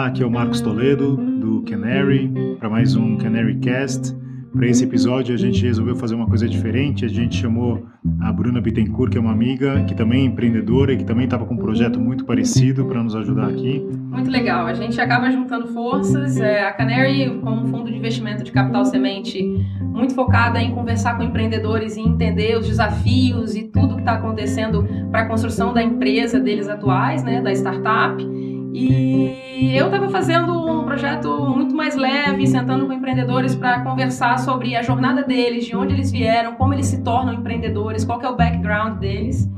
Olá, aqui é o Marcos Toledo do Canary para mais um Canary Cast. Para esse episódio a gente resolveu fazer uma coisa diferente. A gente chamou a Bruna Bittencourt, que é uma amiga que também é empreendedora e que também estava com um projeto muito parecido para nos ajudar aqui. Muito legal. A gente acaba juntando forças. É, a Canary, como um fundo de investimento de capital semente, muito focada em conversar com empreendedores e entender os desafios e tudo que está acontecendo para a construção da empresa deles atuais, né, da startup. E eu estava fazendo um projeto muito mais leve, sentando com empreendedores para conversar sobre a jornada deles, de onde eles vieram, como eles se tornam empreendedores, qual é o background deles.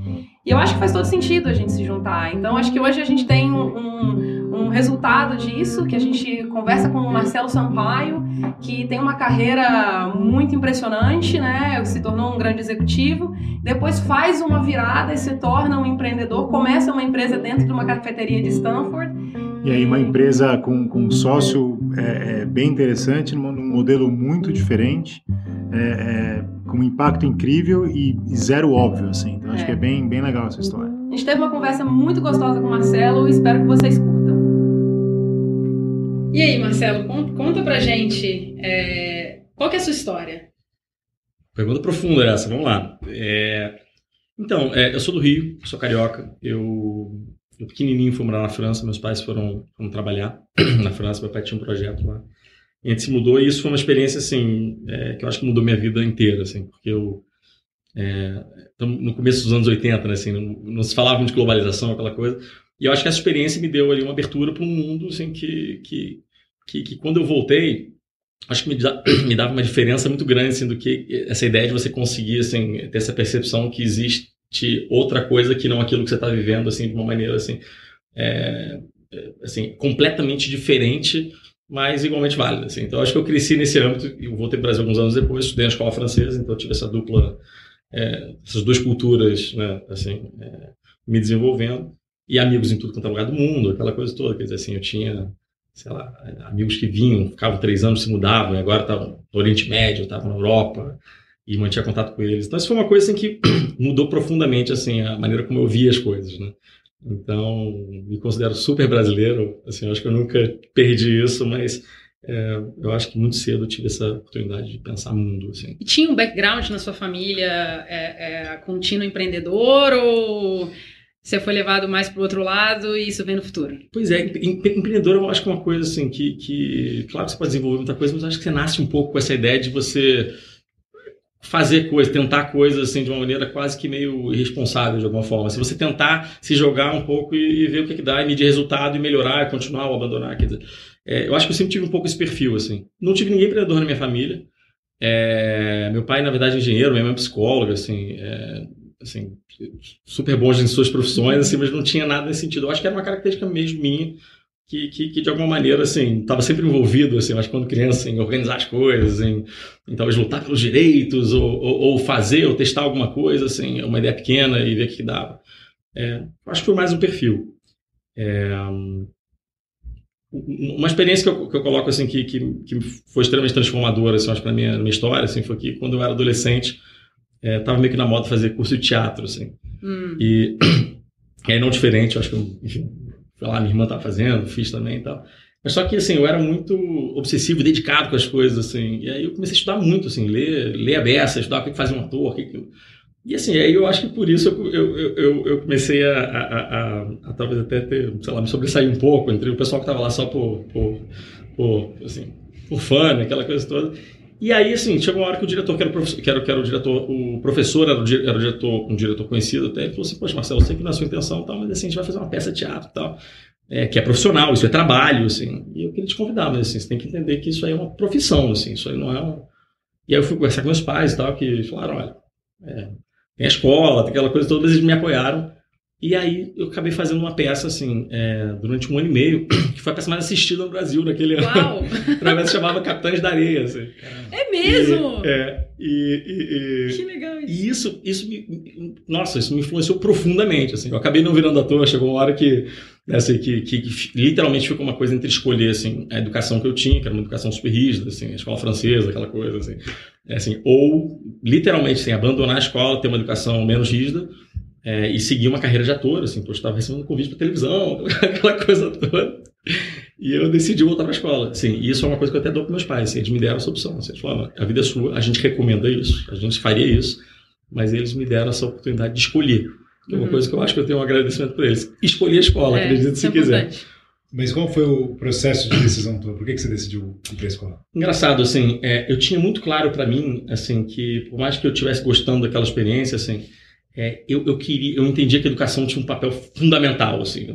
E eu acho que faz todo sentido a gente se juntar. Então, acho que hoje a gente tem um, um, resultado disso, que a gente conversa com o Marcelo Sampaio, que tem uma carreira muito impressionante, né? Se tornou um grande executivo, depois faz uma virada e se torna um empreendedor, começa uma empresa dentro de uma cafeteria de Stanford. E aí uma empresa com, com um sócio é, é bem interessante, num, modelo muito diferente. É, é, com um impacto incrível e, e zero óbvio, assim. Então, acho é. que é bem, bem legal essa história. A gente teve uma conversa muito gostosa com o Marcelo e espero que vocês curtam. E aí, Marcelo, conta pra gente é, qual que é a sua história? Pergunta profunda essa, vamos lá. É, então, é, eu sou do Rio, sou carioca. Eu, eu pequenininho fui morar na França, meus pais foram, foram trabalhar na França, meu pai tinha um projeto lá a gente se mudou e isso foi uma experiência assim é, que eu acho que mudou minha vida inteira assim porque eu é, no começo dos anos 80 né, assim não, não, se falava de globalização aquela coisa e eu acho que essa experiência me deu ali uma abertura para um mundo assim que, que, que, que quando eu voltei acho que me, dá, me dava uma diferença muito grande assim do que essa ideia de você conseguir assim ter essa percepção que existe outra coisa que não aquilo que você está vivendo assim de uma maneira assim é, é assim completamente diferente mas igualmente válida. Assim. Então, acho que eu cresci nesse âmbito. Eu voltei para o Brasil alguns anos depois, estudei na escola francesa, então tive essa dupla, é, essas duas culturas, né, assim, é, me desenvolvendo. E amigos em tudo quanto é lugar do mundo, aquela coisa toda. Quer dizer, assim, eu tinha, sei lá, amigos que vinham, ficavam três anos, se mudavam, e agora estavam no Oriente Médio, estavam na Europa, e mantinha contato com eles. Então, isso foi uma coisa assim, que mudou profundamente assim, a maneira como eu via as coisas. Né? Então, me considero super brasileiro. Assim, acho que eu nunca perdi isso, mas é, eu acho que muito cedo eu tive essa oportunidade de pensar mundo. Assim. E tinha um background na sua família é, é, contínuo empreendedor ou você foi levado mais para o outro lado e isso vem no futuro? Pois é, empreendedor eu acho que é uma coisa assim que, que, claro que você pode desenvolver muita coisa, mas acho que você nasce um pouco com essa ideia de você fazer coisas, tentar coisas assim de uma maneira quase que meio irresponsável de alguma forma. Se você tentar se jogar um pouco e, e ver o que, que dá, e medir resultado e melhorar, continuar ou abandonar, quer dizer, é, eu acho que eu sempre tive um pouco esse perfil assim. Não tive ninguém empreendedor na minha família. É, meu pai, na verdade, é engenheiro, minha mãe é psicóloga, assim, é, assim, super bons em suas profissões, assim, mas não tinha nada nesse sentido. Eu acho que era uma característica mesmo minha que, que, que, de alguma maneira, assim, estava sempre envolvido, assim, mas quando criança, em organizar as coisas, em, em talvez lutar pelos direitos, ou, ou, ou, fazer, ou testar alguma coisa, assim, uma ideia pequena e ver o que dava. É, acho que foi mais um perfil. É, uma experiência que eu, que eu coloco, assim, que, que, que foi extremamente transformadora, assim, acho, para minha, minha história, assim, foi que quando eu era adolescente, é, meio que na moda fazer curso de teatro, assim. Hum. E, e aí, não diferente, acho que, enfim, lá, minha irmã estava fazendo, fiz também e tal. Mas só que, assim, eu era muito obsessivo dedicado com as coisas, assim. E aí eu comecei a estudar muito, assim, ler, ler a beça, estudar o que faz um ator, o que, que... E assim, aí eu acho que por isso eu, eu, eu, eu comecei a, a, a, a, talvez até ter, sei lá, me sobressair um pouco entre o pessoal que estava lá só por, por, por, assim, por fã, né, aquela coisa toda. E aí, assim, chegou uma hora que o diretor, que era que era, que era o diretor, o professor era o, era o diretor, um diretor conhecido até, ele falou assim, poxa, Marcelo, eu sei que não é a sua intenção tal, mas assim, a gente vai fazer uma peça de teatro tal, é, que é profissional, isso é trabalho, assim. E eu queria te convidar, mas assim, você tem que entender que isso aí é uma profissão, assim, isso aí não é um... E aí eu fui conversar com meus pais e tal, que falaram, olha, é, tem a escola, tem aquela coisa toda, mas eles me apoiaram. E aí eu acabei fazendo uma peça, assim, é, durante um ano e meio, que foi a peça mais assistida no Brasil naquele Uau. ano. Uma peça chamava Capitães da Areia, assim. É mesmo? E, é, e, e, que legal isso. E isso, isso me, nossa, isso me influenciou profundamente, assim. Eu acabei não virando ator, chegou uma hora que, assim, que, que, que, literalmente ficou uma coisa entre escolher, assim, a educação que eu tinha, que era uma educação super rígida, assim, a escola francesa, aquela coisa, assim. É, assim ou, literalmente, assim, abandonar a escola, ter uma educação menos rígida, é, e seguir uma carreira de ator, assim, eu estava recebendo convite para televisão, aquela coisa toda. E eu decidi voltar para a escola. Assim, e isso é uma coisa que eu até dou para meus pais. Assim, eles me deram essa opção. Assim, eles falaram, a vida é sua, a gente recomenda isso, a gente faria isso, mas eles me deram essa oportunidade de escolher. Que é uma Uhum. coisa que eu acho que eu tenho um agradecimento por eles. Escolher a escola, É, acredite isso se é quiser. importante. Mas qual foi o processo de decisão tua? Por que, que você decidiu ir para a escola? Engraçado, assim, é, eu tinha muito claro para mim, assim, que por mais que eu estivesse gostando daquela experiência, assim, é, eu, eu queria, eu entendia que a educação tinha um papel fundamental, assim,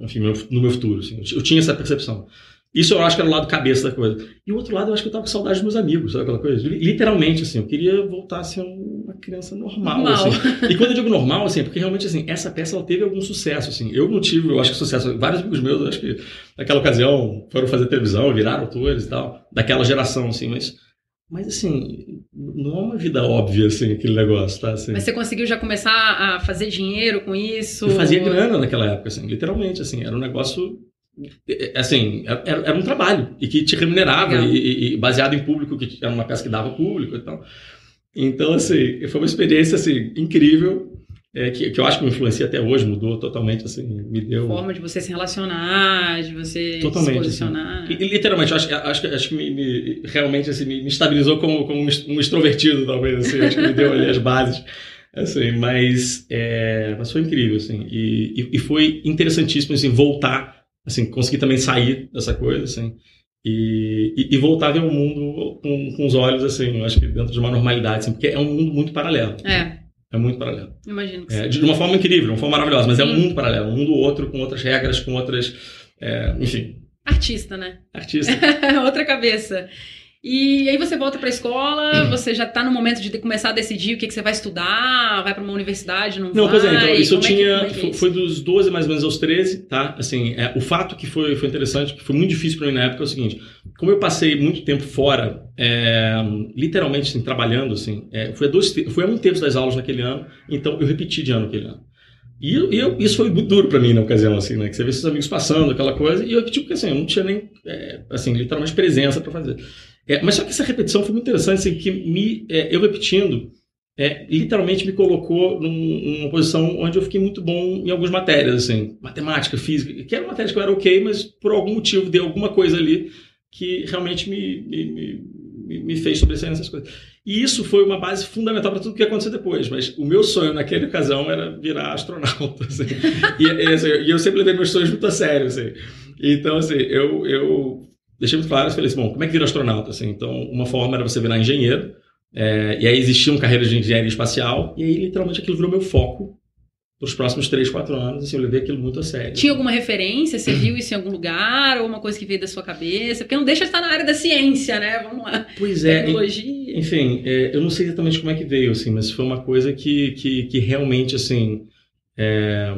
enfim, meu- no meu futuro, assim, eu, tinha essa percepção. Isso eu acho que era o lado cabeça da coisa. E o outro lado, eu acho que eu tava com saudade dos meus amigos, sabe aquela coisa? Li- Literalmente, assim, eu queria voltar a ser uma criança normal, Normal. assim. E quando eu digo normal, assim, é porque realmente, assim, essa peça, ela teve algum sucesso, assim. Eu não tive, eu acho que sucesso. Vários amigos meus, eu acho que naquela ocasião foram fazer televisão, viraram autores e tal, daquela geração, assim, mas... Mas, assim, não é uma vida óbvia, assim, aquele negócio, tá? Assim, Mas você conseguiu já começar a fazer dinheiro com isso? eu fazia grana naquela época, assim, literalmente, assim, era um negócio, é, assim, era, era- um trabalho, e que te remunerava, e, e- e baseado em público, que era uma peça que dava público e tal. Então, assim, foi uma experiência, assim, incrível, é, que, que eu acho que me influencia até hoje, mudou totalmente, assim, me deu... Forma de você se relacionar, de você Totalmente, se posicionar. E, e, literalmente, eu acho, acho, que- acho que me, me- realmente assim, me, estabilizou como, como um extrovertido, talvez. Assim, acho que me deu ali as bases. Assim, mas, é, mas foi incrível. Assim, e, e, e foi interessantíssimo assim, voltar, assim, conseguir também sair dessa coisa. Assim, e, e, voltar a ver o mundo com, com os olhos, assim, eu acho que dentro de uma normalidade, assim, porque é um mundo muito paralelo. É, É muito paralelo. imagino que É, sim. de uma forma incrível, de uma forma maravilhosa, mas é um Sim. mundo paralelo, um mundo outro, com outras regras, com outras. é, enfim, Artista, né? artista. Outra cabeça. E aí você volta pra escola, você já tá no momento de começar a decidir o que, que você vai estudar, vai pra uma universidade, não, Não, vai? pois é, então, isso eu é tinha. é que é foi, isso? foi dos 12 mais ou menos aos 13, tá? Assim, é, o fato que foi, foi interessante, que foi muito difícil para mim na época, é o seguinte: como eu passei muito tempo fora, é, literalmente assim, trabalhando, assim, é, foi, a dois, foi a um terço das aulas naquele ano, então eu repeti de ano aquele ano. E, eu- eu- isso foi muito duro para mim na ocasião, assim, né? Que você vê seus amigos passando, aquela coisa, e eu repeti porque assim, eu não tinha nem, assim, literalmente presença para fazer. É, mas só que essa repetição foi muito interessante, assim, que me, é, eu repetindo, é, literalmente me colocou num- numa posição onde eu fiquei muito bom em algumas matérias, assim, matemática, física, que eram matérias que eu era ok, mas por algum motivo deu alguma coisa ali que realmente me, me, me, me- fez sobressair nessas coisas. E isso foi uma base fundamental para tudo que aconteceu depois, mas o meu sonho naquela ocasião era virar astronauta, assim. e, e, assim, eu sempre levei meus sonhos muito a sério, assim. Então, assim, eu, eu deixei muito claro, eu falei assim, bom, como é que vira astronauta, assim? Então, uma forma era você virar engenheiro, é, e aí existiam carreiras de engenharia espacial, e aí literalmente aquilo virou meu foco para os próximos 3, 4 anos, assim, eu levei aquilo muito a sério. Tinha alguma referência? Você viu isso em algum lugar? Ou uma coisa que veio da sua cabeça? Porque não deixa de estar na área da ciência, né? Vamos lá. Pois é, Tecnologia. enfim, é, eu não sei exatamente como é que veio, assim, mas foi uma coisa que, que, que realmente, assim, é,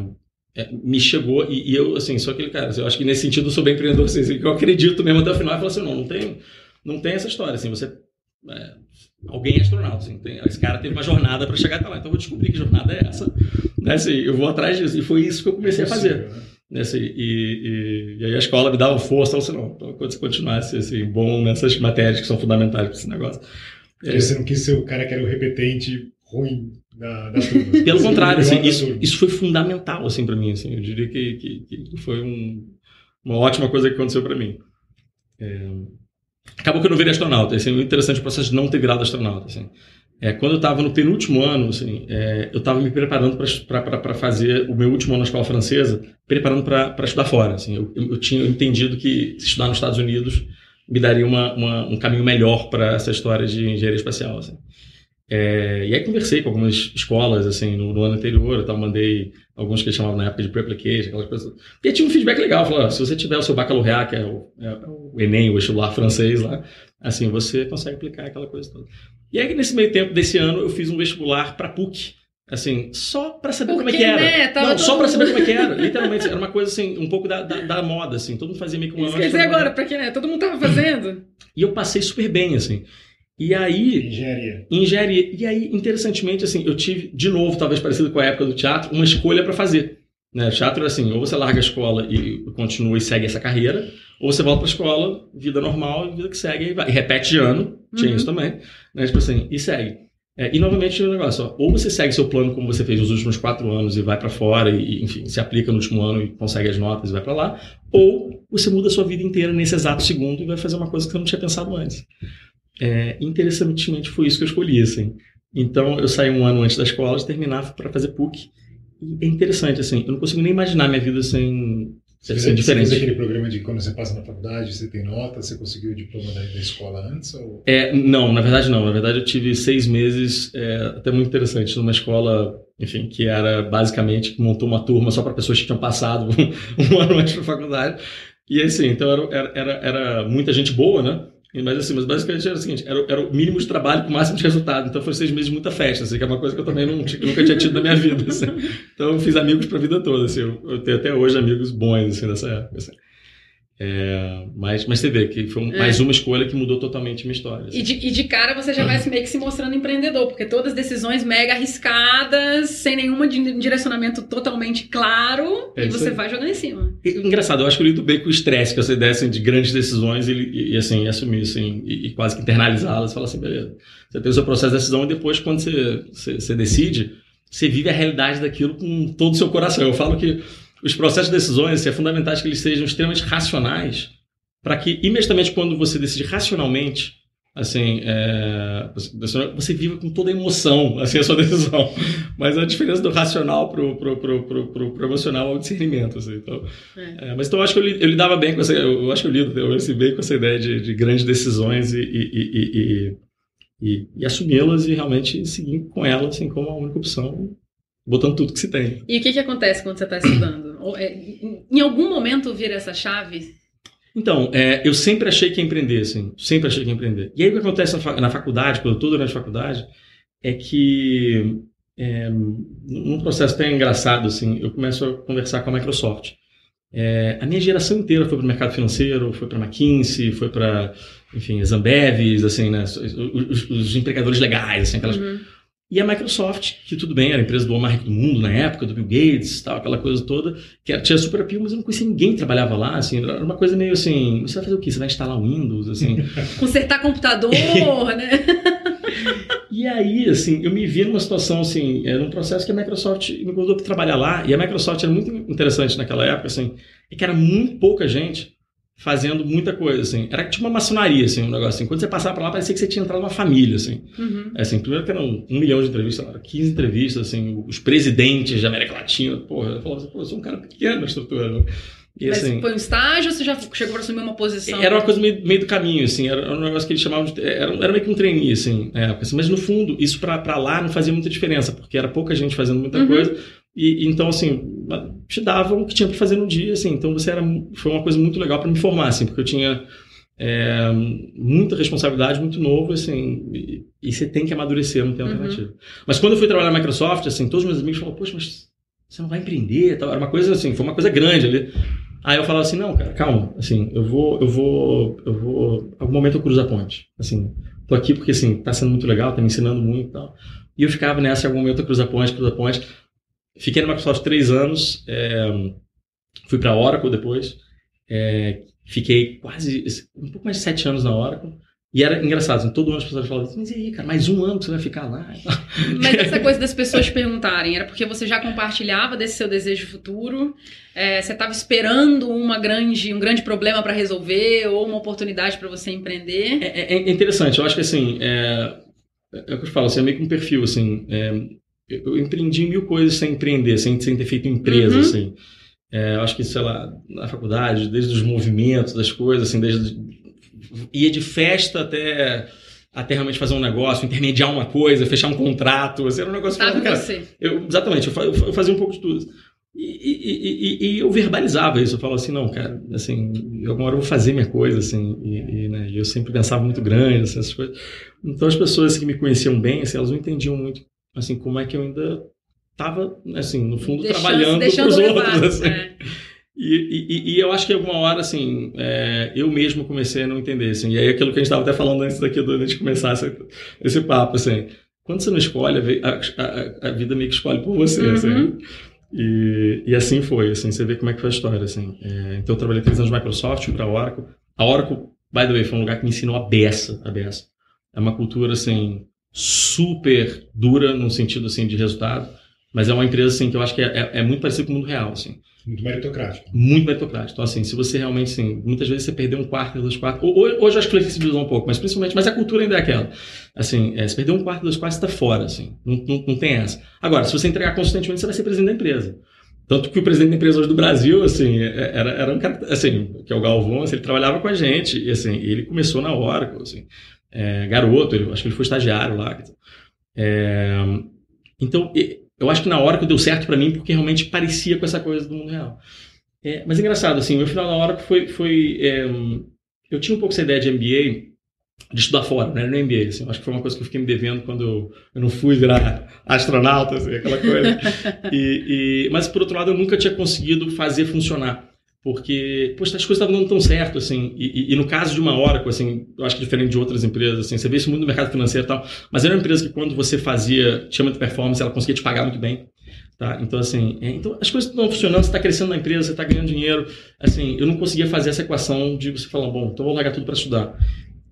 é, me chegou e, e eu, assim, sou aquele cara, assim, eu acho que nesse sentido eu sou bem empreendedor, assim, assim, que eu acredito mesmo até o final e falo assim, não, não tem, não tem essa história, assim, você, é, alguém é astronauta, assim, tem, esse cara teve uma jornada para chegar até lá, então eu vou descobrir que jornada é essa, né, assim, eu vou atrás disso, e foi isso que eu comecei a fazer. Né? né, assim, e, e, e aí a escola me dava força, falou assim, não, então, quando você continuasse assim, bom nessas matérias que são fundamentais para esse negócio. Porque você não quis ser o cara que era o repetente ruim da, da. Pelo contrário, assim, isso, isso foi fundamental assim, para mim. Assim, eu diria que, que, que foi um, uma ótima coisa que aconteceu para mim. É, acabou que eu não virei astronauta. Assim, o interessante é o processo de não ter virado astronauta. Assim. É, quando eu estava no penúltimo ano, assim, é, eu estava me preparando para fazer o meu último ano na escola francesa, preparando para estudar fora. Assim. Eu, eu, eu tinha entendido que estudar nos Estados Unidos me daria uma, uma, um caminho melhor para essa história de engenharia espacial. Assim. É, e aí conversei com algumas escolas assim no, no ano anterior, eu tava, mandei alguns que eles chamavam na época de pre-application, aquelas coisas. E tinha um feedback legal, falou, ó, se você tiver o seu baccalaureat, que é o, é o Enem, o vestibular francês lá, assim, você consegue aplicar aquela coisa toda. E aí nesse meio tempo desse ano eu fiz um vestibular para PUC, assim, só para saber como é Porque, que era. né? Não, só para saber como é que era, literalmente, era uma coisa assim, um pouco da, da, da moda, assim, todo mundo fazia meio que uma dizer agora, pra quem, né? Todo mundo tava fazendo. E eu passei super bem, assim. E aí, Engenharia. engenharia. E aí, interessantemente, assim, eu tive, de novo, talvez parecido com a época do teatro, uma escolha para fazer. Né? Teatro era assim, ou você larga a escola e continua e segue essa carreira, ou você volta para a escola, vida normal, vida que segue, e, vai. e repete de ano, tinha Uhum. isso também, né? Tipo assim, e segue. É, e novamente o negócio, ó, ou você segue seu plano como você fez nos últimos quatro anos e vai para fora e, enfim, se aplica no último ano e consegue as notas e vai para lá, ou você muda a sua vida inteira nesse exato segundo e vai fazer uma coisa que você não tinha pensado antes. É, interessantemente foi isso que eu escolhi, assim. Então eu saí um ano antes da escola, terminava para fazer PUC. E é interessante, assim, eu não consigo nem imaginar minha vida sem, Deve ser diferente. Você fez aquele programa de quando você passa na faculdade, você tem nota, você conseguiu o diploma da, da escola antes? Ou... É, não, na verdade não. Na verdade eu tive seis meses, é, até muito interessante, numa escola, enfim, que era basicamente, que montou uma turma só para pessoas que tinham passado um, um ano antes da faculdade. E assim, então era, era, era muita gente boa, né? Mas assim, mas basicamente era o seguinte, era, era, o mínimo de trabalho com o máximo de resultado. Então foi seis meses de muita festa, assim, que é uma coisa que eu também não, nunca tinha tido na minha vida. Assim. Então eu fiz amigos para a vida toda, assim. Eu, eu, tenho até hoje amigos bons, assim, dessa época. Assim. É, mas, mas você vê que foi um, é. mais uma escolha que mudou totalmente minha história. Assim. E, de, e, de, cara você já vai meio que se mostrando empreendedor, porque todas decisões mega arriscadas, sem nenhum direcionamento totalmente claro, é, e você vai jogando em cima. E, engraçado, eu acho que eu lido bem com o estresse que você desse de grandes decisões e, e assim, assumir assim, e, quase que internalizá-las. Fala assim, beleza. Você tem o seu processo de decisão e depois, quando você, você, você decide, você vive a realidade daquilo com todo o seu coração. Eu falo que os processos de decisões é fundamental que eles sejam extremamente racionais para que imediatamente quando você decide racionalmente assim é, você viva com toda a emoção assim a sua decisão mas a diferença do racional pro pro, pro, pro, pro, pro emocional é o discernimento assim, então é. É, mas então eu acho que eu, eu, lidava bem com essa eu, acho que eu lido eu bem com essa ideia de, de grandes decisões e, e, e, e, e assumi-las e realmente seguir com elas assim como a única opção botando tudo que se tem. E o que, que acontece quando você está estudando? É, em algum momento vira essa chave? Então, é, eu sempre achei que ia empreender, assim, sempre achei que ia empreender. E aí o que acontece na faculdade, quando eu estou durante a faculdade, é que é, num processo até engraçado, assim, eu começo a conversar com a Microsoft. É, a minha geração inteira foi para o mercado financeiro, foi para a McKinsey, foi para, enfim, Zambev, assim, né, os, os, os, empregadores legais, assim, aquelas... Uhum e a Microsoft, que tudo bem, era a empresa do homem rico do mundo na época, do Bill Gates, tal, aquela coisa toda, que era, tinha super appeal, mas eu não conhecia ninguém que trabalhava lá, assim, era uma coisa meio assim, você vai fazer o quê? Você vai instalar Windows, assim? Consertar computador, né? e aí, assim, eu me vi numa situação, assim, era um processo que a Microsoft me convidou para trabalhar lá, e a Microsoft era muito interessante naquela época, assim, é que era muito pouca gente fazendo muita coisa, assim. Era tipo uma maçonaria, assim, um negócio assim. Quando você passava pra lá, parecia que você tinha entrado numa família, assim. Uhum. É, assim, primeiro que eram um milhão de entrevistas, 15 entrevistas, assim, os presidentes da América Latina, porra, eu falava assim, pô, eu sou um cara pequeno na estrutura, né? E, Mas assim, foi um estágio ou você já chegou para assumir uma posição? Era uma coisa meio, meio do caminho, assim, era um negócio que eles chamavam de. Era, era meio que um trainee, assim, na época. Assim, mas no fundo, isso para lá não fazia muita diferença, porque era pouca gente fazendo muita uhum. coisa. E, então, assim, te davam o que tinha para fazer no dia, assim. Então, você era, foi uma coisa muito legal para me formar, assim, porque eu tinha é, muita responsabilidade, muito novo, assim, e, e, você tem que amadurecer, não tem uhum. alternativa. Uhum. Mas quando eu fui trabalhar na Microsoft, assim, todos os meus amigos falaram, poxa, mas você não vai empreender, tal. Era uma coisa assim, foi uma coisa grande ali. Aí eu falava assim, não, cara, calma, assim, eu vou, eu vou, eu vou, algum momento eu cruzo a ponte, assim, tô aqui porque, assim, tá sendo muito legal, tá me ensinando muito e tal. E eu ficava nessa, algum momento eu cruzo a ponte, cruzo a ponte. Fiquei na Microsoft três anos, é, fui para a Oracle depois, é, fiquei quase um pouco mais de sete anos na Oracle. E era engraçado, assim, todo ano as pessoas falavam, mas e aí, cara, mais um ano que você vai ficar lá? Mas essa coisa das pessoas perguntarem, era porque você já compartilhava desse seu desejo futuro? É, você estava esperando uma grande, um grande problema para resolver ou uma oportunidade para você empreender? É, é, é, interessante, eu acho que assim, é, é o que eu falo, assim, é meio que um perfil, assim, é, eu empreendi mil coisas sem empreender, sem, sem ter feito empresa, uhum. assim. É, eu acho que, sei lá, na faculdade, desde os movimentos das coisas, assim, desde... Ia de festa até até realmente fazer um negócio, intermediar uma coisa, fechar um contrato, assim, era um negócio... Sabe cara, você. Eu, exatamente, eu, fazia um pouco de tudo. E, e, e, e, eu verbalizava isso, eu falava assim, não, cara, assim, alguma hora eu vou fazer minha coisa, assim, e, né, eu sempre pensava muito grande, assim, essas coisas. Então as pessoas que me conheciam bem, assim, elas não entendiam muito assim, como é que eu ainda estava, assim, no fundo, deixando, trabalhando para os outros, assim. É. E, e, e, eu acho que alguma hora, assim, é, eu mesmo comecei a não entender, assim, e aí aquilo que a gente estava até falando antes daqui, antes de começar esse, esse papo, assim, quando você não escolhe, a, a, a vida meio que escolhe por você, uhum. assim. E, e assim foi, assim, você vê como é que foi a história, assim. É, então eu trabalhei três anos na Microsoft, para a Oracle. A Oracle, by the way, foi um lugar que me ensinou a beça, a beça. É uma cultura, assim, super dura no sentido assim de resultado, mas é uma empresa assim que eu acho que é, é, é muito parecido com o mundo real, assim. Muito meritocrático. Muito meritocrático. Então, assim, se você realmente, assim, muitas vezes você perdeu um quarto, dois quartos. Hoje acho que flexibilizou um pouco, mas principalmente, mas a cultura ainda é aquela. Assim, é, se perder um quarto, dois quartos, você está fora, assim. Não, não, não tem essa. Agora, se você entregar consistentemente, você vai ser presidente da empresa. Tanto que o presidente da empresa hoje do Brasil, assim, é, era, era um cara, assim, que é o Galvão, assim, ele trabalhava com a gente, e assim, ele começou na Oracle, assim, é, garoto, ele, acho que ele foi estagiário lá. É, então, eu acho que na Oracle deu certo para mim, porque realmente parecia com essa coisa do mundo real. É, mas é engraçado, assim, o meu final da Oracle foi, foi é, eu tinha um pouco essa ideia de MBA, de estudar fora, né? No MBA, assim, acho que foi uma coisa que eu fiquei me devendo quando eu, eu não fui virar astronauta, assim, aquela coisa. E, e, mas, por outro lado, eu nunca tinha conseguido fazer funcionar. Porque, poxa, as coisas estavam dando tão certo, assim. E, e, no caso de uma Oracle, assim, eu acho que diferente de outras empresas, assim, você vê isso muito no mercado financeiro e tal, mas era uma empresa que quando você fazia, tinha muita performance, ela conseguia te pagar muito bem. Tá? Então, assim, é, então as coisas estão funcionando, você está crescendo na empresa, você está ganhando dinheiro. Assim, eu não conseguia fazer essa equação de você falar, bom, então vou largar tudo para estudar.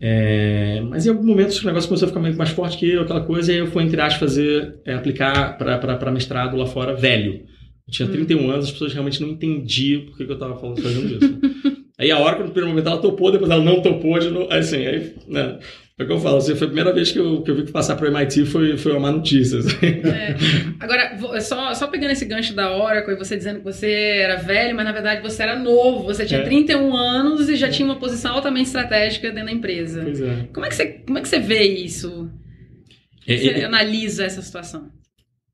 É, mas em algum momento o negócio começou a ficar mais forte que eu, aquela coisa, e eu fui, entre aspas, fazer, é, aplicar para mestrado lá fora velho. Eu tinha 31 hum. anos, as pessoas realmente não entendiam por que, eu estava fazendo isso. aí a hora, no primeiro momento, ela topou, depois ela não topou, de novo, assim, aí, né, é o que eu falo, assim, foi a primeira vez que eu, que eu vi que passar para o MIT foi, foi uma má notícia. Assim. É. Agora, só, só pegando esse gancho da Oracle e você dizendo que você era velho, mas na verdade você era novo, você tinha é. 31 anos e já tinha uma posição altamente estratégica dentro da empresa. Pois é. Como é que você, como é que você vê isso? É, você é, analisa essa situação?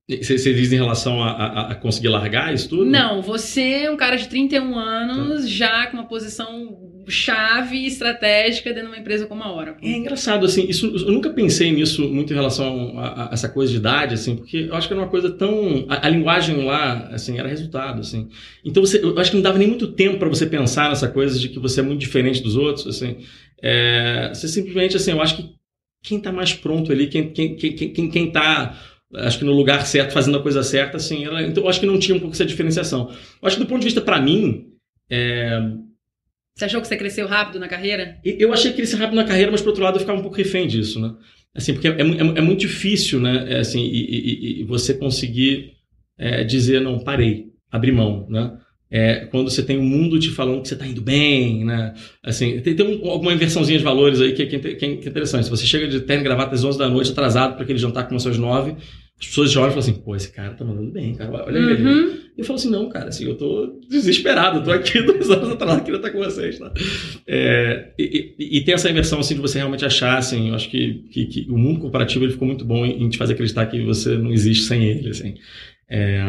Você, diz em relação a, a, a, conseguir largar isso tudo? Não, você é um cara de 31 anos, tá. já com uma posição chave estratégica dentro de uma empresa como a Oracle. É engraçado, assim, isso, eu nunca pensei nisso muito em relação a, a essa coisa de idade, assim, porque eu acho que era uma coisa tão... A, a, linguagem lá, assim, era resultado, assim. Então, você, eu acho que não dava nem muito tempo para você pensar nessa coisa de que você é muito diferente dos outros, assim. É, você simplesmente, assim, eu acho que quem está mais pronto ali, quem, quem, quem, quem, quem tá acho que no lugar certo, fazendo a coisa certa, assim, ela, então eu acho que não tinha um pouco essa diferenciação. Eu acho que do ponto de vista para mim, é... Você achou que você cresceu rápido na carreira? Eu achei que cresci rápido na carreira, mas por outro lado eu ficava um pouco refém disso, né? Assim, porque é, é, é muito difícil, né? É, assim, e, e, e você conseguir é, dizer, não, parei, abrir mão, né? É, quando você tem o um mundo te falando que você está indo bem, né? Assim, tem, tem um, alguma inversãozinha de valores aí que, que, que, é interessante. Se você chega de terno e gravata às 11 da noite, atrasado para aquele jantar que começou às 9, as pessoas já olham e falam assim, pô, esse cara tá mandando bem, cara, olha uhum. ele. E eu falo assim, não, cara, assim, eu tô desesperado, eu tô aqui duas horas atrás, queria estar com vocês, tá? É, e, e, e, tem essa inversão, assim, de você realmente achar, assim, eu acho que, que, que o mundo comparativo ele ficou muito bom em, em, te fazer acreditar que você não existe sem ele, assim. É,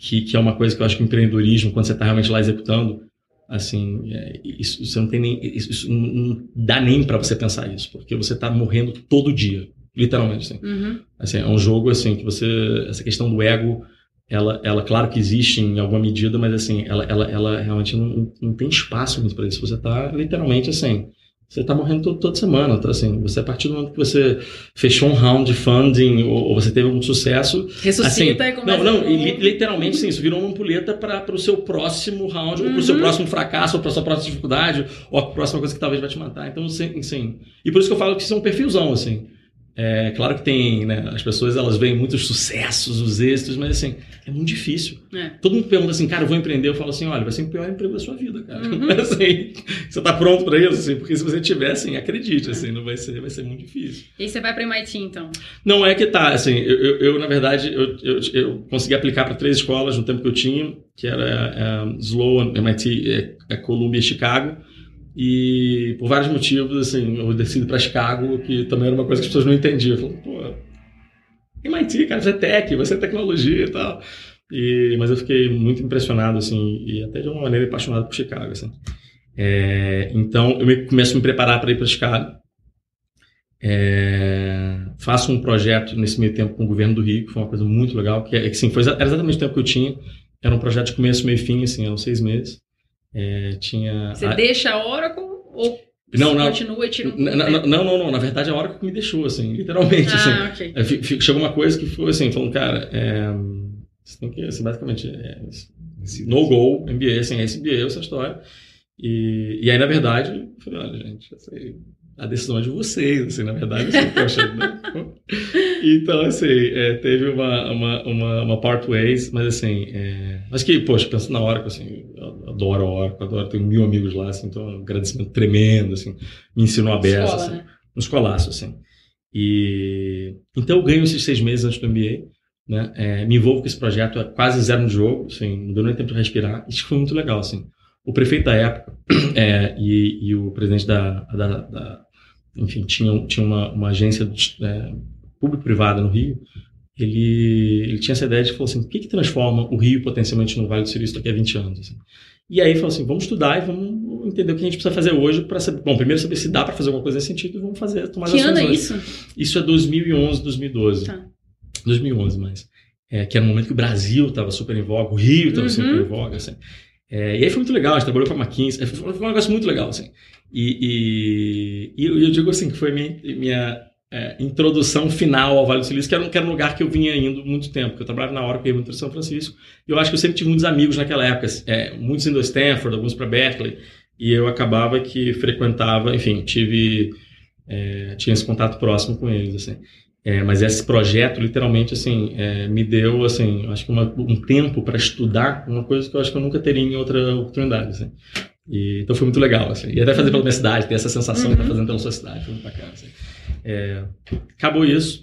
que, que é uma coisa que eu acho que o empreendedorismo, quando você está realmente lá executando, assim, é, isso, você não tem nem, isso, isso não dá nem para você pensar isso, porque você está morrendo todo dia, literalmente, assim. Uhum. assim. É um jogo, assim, que você, essa questão do ego, ela, ela claro que existe em alguma medida, mas, assim, ela, ela, ela realmente não, não tem espaço muito para isso. Você está literalmente, assim, você está morrendo todo, toda semana, tá? Assim, você a partir do momento que você fechou um round de funding ou, ou você teve algum sucesso, ressuscita assim, e começa. Não, não, e, literalmente sim, isso virou uma ampulheta para o seu próximo round, uhum. ou para o seu próximo fracasso, ou para sua próxima dificuldade, ou a próxima coisa que talvez vai te matar. Então, sim, sim. E por isso que eu falo que isso é um perfilzão, assim. É, claro que tem, né, as pessoas elas veem muitos sucessos, os êxitos, mas assim, é muito difícil. É. Todo mundo pergunta assim, cara, eu vou empreender, eu falo assim, olha, vai ser o pior emprego da sua vida, cara. Uhum. assim, você tá pronto para isso, assim, porque se você tiver, assim, acredite, assim, não vai ser, vai ser muito difícil. E você vai para MIT, então? Não é que tá, assim, eu, eu, eu na verdade, eu, eu, eu, consegui aplicar para três escolas no tempo que eu tinha, que era é, Sloan, MIT, é, é Columbia e Chicago. E por vários motivos, assim, eu decido para Chicago, que também era uma coisa que as pessoas não entendiam. Falei, pô, MIT, cara, você é tech, você é tecnologia e tal. E, mas eu fiquei muito impressionado, assim, e até de uma maneira apaixonado por Chicago, assim. É, então, eu me, começo a me preparar para ir para Chicago. É, faço um projeto nesse meio tempo com o governo do Rio, que foi uma coisa muito legal, que, é, que sim, foi, era exatamente o tempo que eu tinha. Era um projeto de começo, meio e fim, assim, eram seis meses. É, tinha. Você a... deixa a Oracle ou não, não, continua e tira um não, não, não, não, não, Na verdade, a Oracle que me deixou, assim, literalmente. Ah, assim. okay. Chegou uma coisa que foi assim, falando, cara, é, você tem que, assim, basicamente, é, no go, MBA, assim, é MBA, essa história. E, e aí, na verdade, eu falei, olha, gente, assim, a decisão é de vocês, assim, na verdade, assim, poxa, né? Então, assim, é, teve uma, uma, uma, uma part ways, mas assim, é, mas que, poxa, penso na Oracle, assim, eu adoro a Oracle, adoro, tenho mil amigos lá, assim, então, um agradecimento tremendo, assim, me ensinou a beça, Escola, assim, né? no escolaço, assim. E, então, eu ganho esses seis meses antes do MBA, né, é, me envolvo com esse projeto, é quase zero no jogo, assim, não deu nem tempo de respirar, isso foi muito legal, assim. O prefeito da época é, e, e o presidente da, da, da enfim, tinha, tinha uma, uma agência é, público-privada no Rio, ele, ele tinha essa ideia de falou assim, o que, que transforma o Rio potencialmente no Vale do Silício daqui a 20 anos? Assim? E aí falou assim, vamos estudar e vamos entender o que a gente precisa fazer hoje para saber, bom, primeiro saber se dá para fazer alguma coisa nesse sentido e vamos fazer, tomar Que as ano ações é isso? Isso é 2011, 2012. Tá. 2011, mas é, que era um momento que o Brasil estava super em voga, o Rio estava Uhum. super em voga, assim. É, e aí foi muito legal, a gente trabalhou com a McKinsey, foi, foi um negócio muito legal, assim. E, e, e eu, digo assim, que foi minha, minha é, introdução final ao Vale do Silício, que era, um, que era um lugar que eu vinha indo muito tempo, que eu trabalhava na hora que eu ia São Francisco, e eu acho que eu sempre tive muitos amigos naquela época, é, muitos indo a Stanford, alguns para Berkeley, e eu acabava que frequentava, enfim, tive, é, tinha esse contato próximo com eles, assim. É, mas esse projeto, literalmente, assim, é, me deu, assim, acho que uma- um tempo para estudar uma coisa que eu acho que eu nunca teria em outra oportunidade, assim. E, então foi muito legal, assim. E até fazer pela minha cidade, ter essa sensação de estar Uhum. fazendo pela sua cidade, foi muito bacana, assim. É, acabou isso.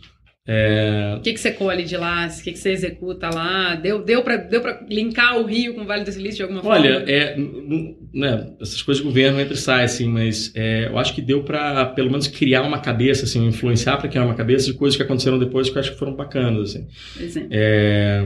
É, O que, que você colhe de lá? O que, que você executa lá? Deu, deu para deu pra linkar o Rio com o Vale do Silício de alguma Olha, forma? é, n- n- né, essas coisas de governo entra e sai, assim, mas é, eu acho que deu para pelo menos criar uma cabeça, assim, influenciar para criar uma cabeça de coisas que aconteceram depois que eu acho que foram bacanas, assim. Exemplo. É,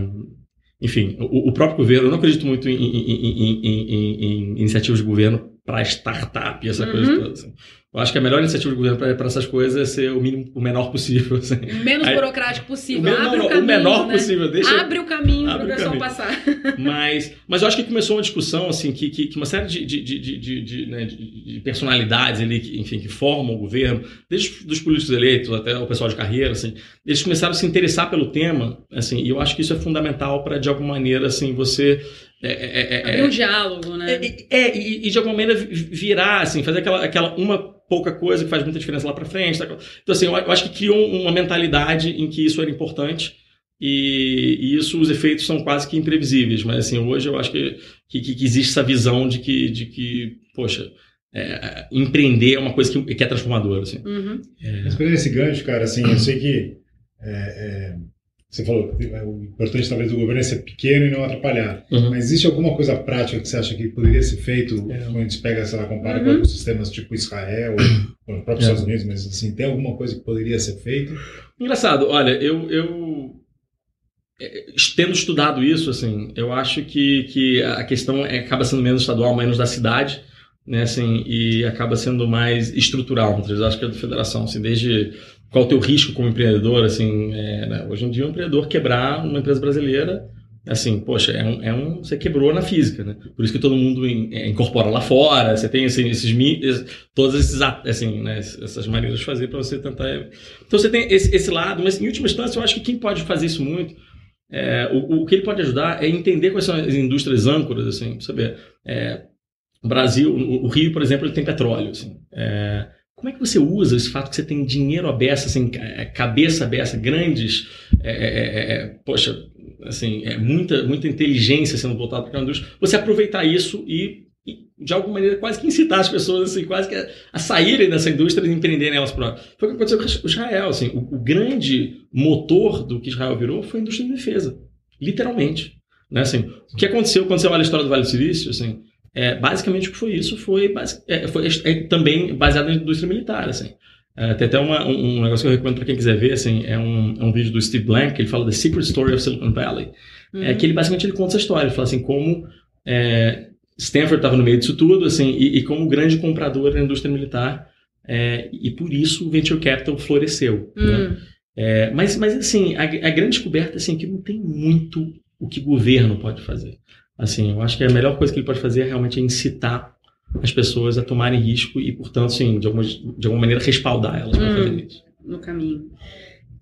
enfim, o, o próprio governo, eu não acredito muito em, em- em- em- iniciativas de governo para startup e essa Uhum. coisa toda. assim. Eu acho que a melhor iniciativa de governo para essas coisas é ser o mínimo, o menor possível. assim. O menos Aí- burocrático O, possível. men- Abre não, o caminho, o menor né? possível. Deixa, Abre o caminho para o o pessoal passar. mas, mas eu acho que começou uma discussão assim que, que, que uma série de, de, de, de, né, de- de personalidades ali, que, enfim, que formam o governo, desde os políticos eleitos até o pessoal de carreira, assim, eles começaram a se interessar pelo tema, assim, e eu acho que isso é fundamental para de alguma maneira assim você é, é, é, Abrir um diálogo, né? é, é, e, e de alguma maneira vi- virar, assim, fazer aquela, aquela uma pouca coisa que faz muita diferença lá para frente. tá? Então, assim, eu, eu acho que criou uma mentalidade em que isso era importante e, e isso, os efeitos são quase que imprevisíveis. Mas, assim, hoje eu acho que, que, que existe essa visão de que, de que poxa, é, empreender é uma coisa que, que é transformadora, assim. Uhum. É, Mas pegando esse gancho, cara, assim, eu sei que é, é, você falou que o importante talvez do governo é ser pequeno e não atrapalhar. Uhum. Mas existe alguma coisa prática que você acha que poderia ser feito É. quando a gente pega, sei lá, compara Uhum. com outros sistemas tipo Israel ou os próprios É. Estados Unidos, mas assim, tem alguma coisa que poderia ser feito? Engraçado, olha, eu, eu é, tendo estudado isso, assim, eu acho que, que a questão é, acaba sendo menos estadual, menos da cidade, né, assim, e acaba sendo mais estrutural, vezes, acho que é da federação, assim, desde qual o teu risco como empreendedor, assim, é, né, hoje em dia um empreendedor quebrar uma empresa brasileira, assim, poxa, é um, é um- você quebrou na física, né, por isso que todo mundo in- é, incorpora lá fora, você tem, assim, esses, mi- es- todos esses, assim, né, essas maneiras de fazer para você tentar então você tem esse, esse lado, mas em última instância eu acho que quem pode fazer isso muito, é, o, o que ele pode ajudar é entender quais são as indústrias âncoras, assim, saber. É, o Brasil, o Rio, por exemplo, ele tem petróleo, assim. É, como é que você usa esse fato que você tem dinheiro beça, assim, é, cabeça à beça, grandes, é, é, é, é, poxa, assim, muita, muita inteligência sendo voltada para aquela indústria, você aproveitar isso e, e, de alguma maneira, quase que incitar as pessoas, assim, quase que a, a saírem dessa indústria e empreenderem elas próprias. Foi o que aconteceu com Israel, assim, o, o grande motor do que Israel virou foi a indústria de defesa, literalmente, né, assim, o que aconteceu quando você olha a história do Vale do Silício, assim, é, basicamente o que foi isso foi, é, foi é, também baseado na indústria militar, assim. É, tem até uma- um, um negócio que eu recomendo para quem quiser ver, assim, é um, é um vídeo do Steve Blank, que ele fala The Secret Story of Silicon Valley. Uhum. É que ele basicamente ele conta essa história, ele fala assim, como é, Stanford estava no meio disso tudo, assim, e, e como grande comprador da indústria militar, é, e por isso o Venture Capital floresceu. né? Hum. É, mas, mas assim, a, a grande descoberta assim, é que não tem muito o que o governo pode fazer. Assim, eu acho que a melhor coisa que ele pode fazer é realmente incitar as pessoas a tomarem risco e, portanto, assim, de, alguma, de alguma maneira respaldar elas para Hum. fazer isso. no caminho.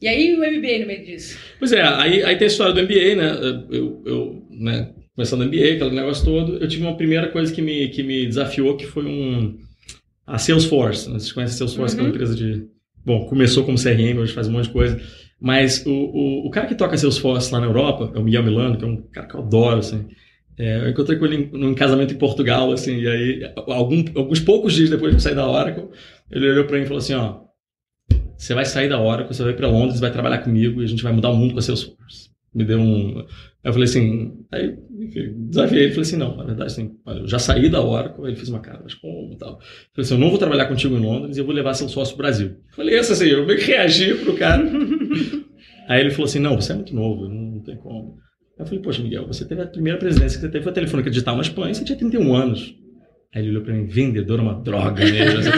E aí o MBA no meio disso? Pois é, aí, aí tem a história do MBA, né? Eu, eu né, começando o MBA, aquele negócio todo, eu tive uma primeira coisa que me, que me desafiou, que foi um. a Salesforce. Né? Vocês conhecem a Salesforce, uhum. que é uma uhum. empresa de. Bom, começou como CRM, hoje faz um monte de coisa. Mas o, o, o cara que toca Salesforce lá na Europa, é o Miguel Milano, que é um cara que eu adoro, assim. É, eu encontrei com ele num casamento em Portugal, assim, e aí, algum, alguns poucos dias depois de eu sair da Oracle, ele olhou para mim e falou assim, ó, você vai sair da Oracle, você vai para Londres, vai trabalhar comigo e a gente vai mudar o mundo com a Salesforce. Me deu um... Eu falei assim, aí, enfim, desafiei ele, falei assim, não, na verdade, assim, eu já saí da Oracle, ele fez uma cara, mas como e tal. Eu falei assim, eu não vou trabalhar contigo em Londres e eu vou levar seu sócio pro Brasil. Eu falei, isso assim, eu meio que reagi pro cara. aí ele falou assim, não, você é muito novo, não tem como. Eu falei, poxa, Miguel, você teve a primeira presidência que você teve foi a Telefônica Digital na Espanha, você tinha 31 anos. Aí ele olhou pra mim, vendedor é uma droga mesmo.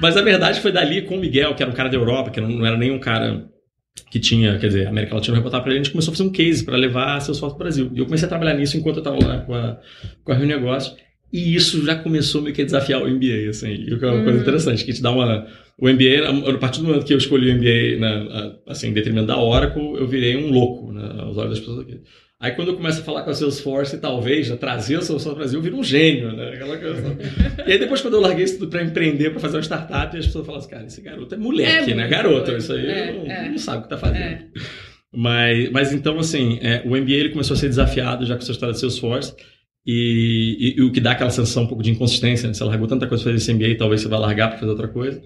Mas a verdade foi dali com o Miguel, que era um cara da Europa, que não era nem um cara que tinha, quer dizer, a América Latina reportava para ele, a gente começou a fazer um case para levar seus fotos para o Brasil. E eu comecei a trabalhar nisso enquanto eu estava lá com a, com a Rio Negócio. E isso já começou meio que a desafiar o MBA, assim. E o que é uma coisa hum. interessante, que te dá uma... O MBA, a partir do momento que eu escolhi o MBA, né, assim, em detrimento da Oracle, eu virei um louco, né, aos olhos das pessoas aqui. Aí quando eu começo a falar com a Salesforce, talvez, a trazer a solução do Brasil, eu viro um gênio, né? Aquela coisa. e aí depois quando eu larguei isso tudo para empreender, para fazer uma startup, as pessoas falam assim, cara, esse garoto é moleque, é né? Garoto, isso aí é, não, é, não, sabe o que tá fazendo. É. Mas, mas então, assim, é, o MBA ele começou a ser desafiado já com essa história de Salesforce. E, e, e, o que dá aquela sensação um pouco de inconsistência, né? Você largou tanta coisa para fazer esse MBA, talvez você vá largar para fazer outra coisa.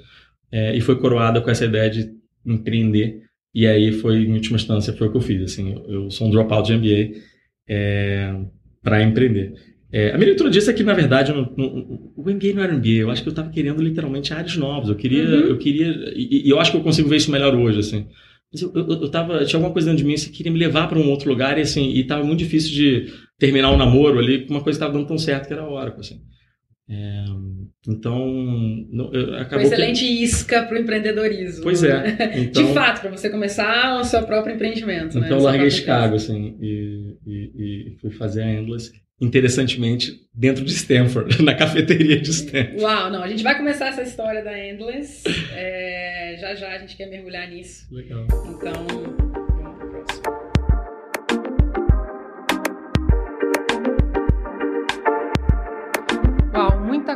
É, e foi coroada com essa ideia de empreender e aí foi, em última instância, foi o que eu fiz. Assim, eu sou um dropout de MBA é, para empreender. É, a minha leitura disso é que, na verdade, o MBA não era MBA. Eu acho que eu estava querendo literalmente áreas novas. Eu queria, uhum. eu queria, e, e, eu acho que eu consigo ver isso melhor hoje, assim. Mas eu, eu, eu tava, tinha alguma coisa dentro de mim que assim, queria me levar para um outro lugar e assim, e estava muito difícil de terminar o um namoro ali com uma coisa que estava dando tão certo que era a Oracle, assim. É, então, acabou. Uma excelente que... isca para o empreendedorismo. Pois é. Então... De fato, para você começar o seu próprio empreendimento. Então, né? eu larguei Chicago, assim, e, e, e, fui fazer a Endless. Interessantemente, dentro de Stanford, na cafeteria de Stanford. Uau, não, a gente vai começar essa história da Endless. É, já já a gente quer mergulhar nisso. Legal. Então,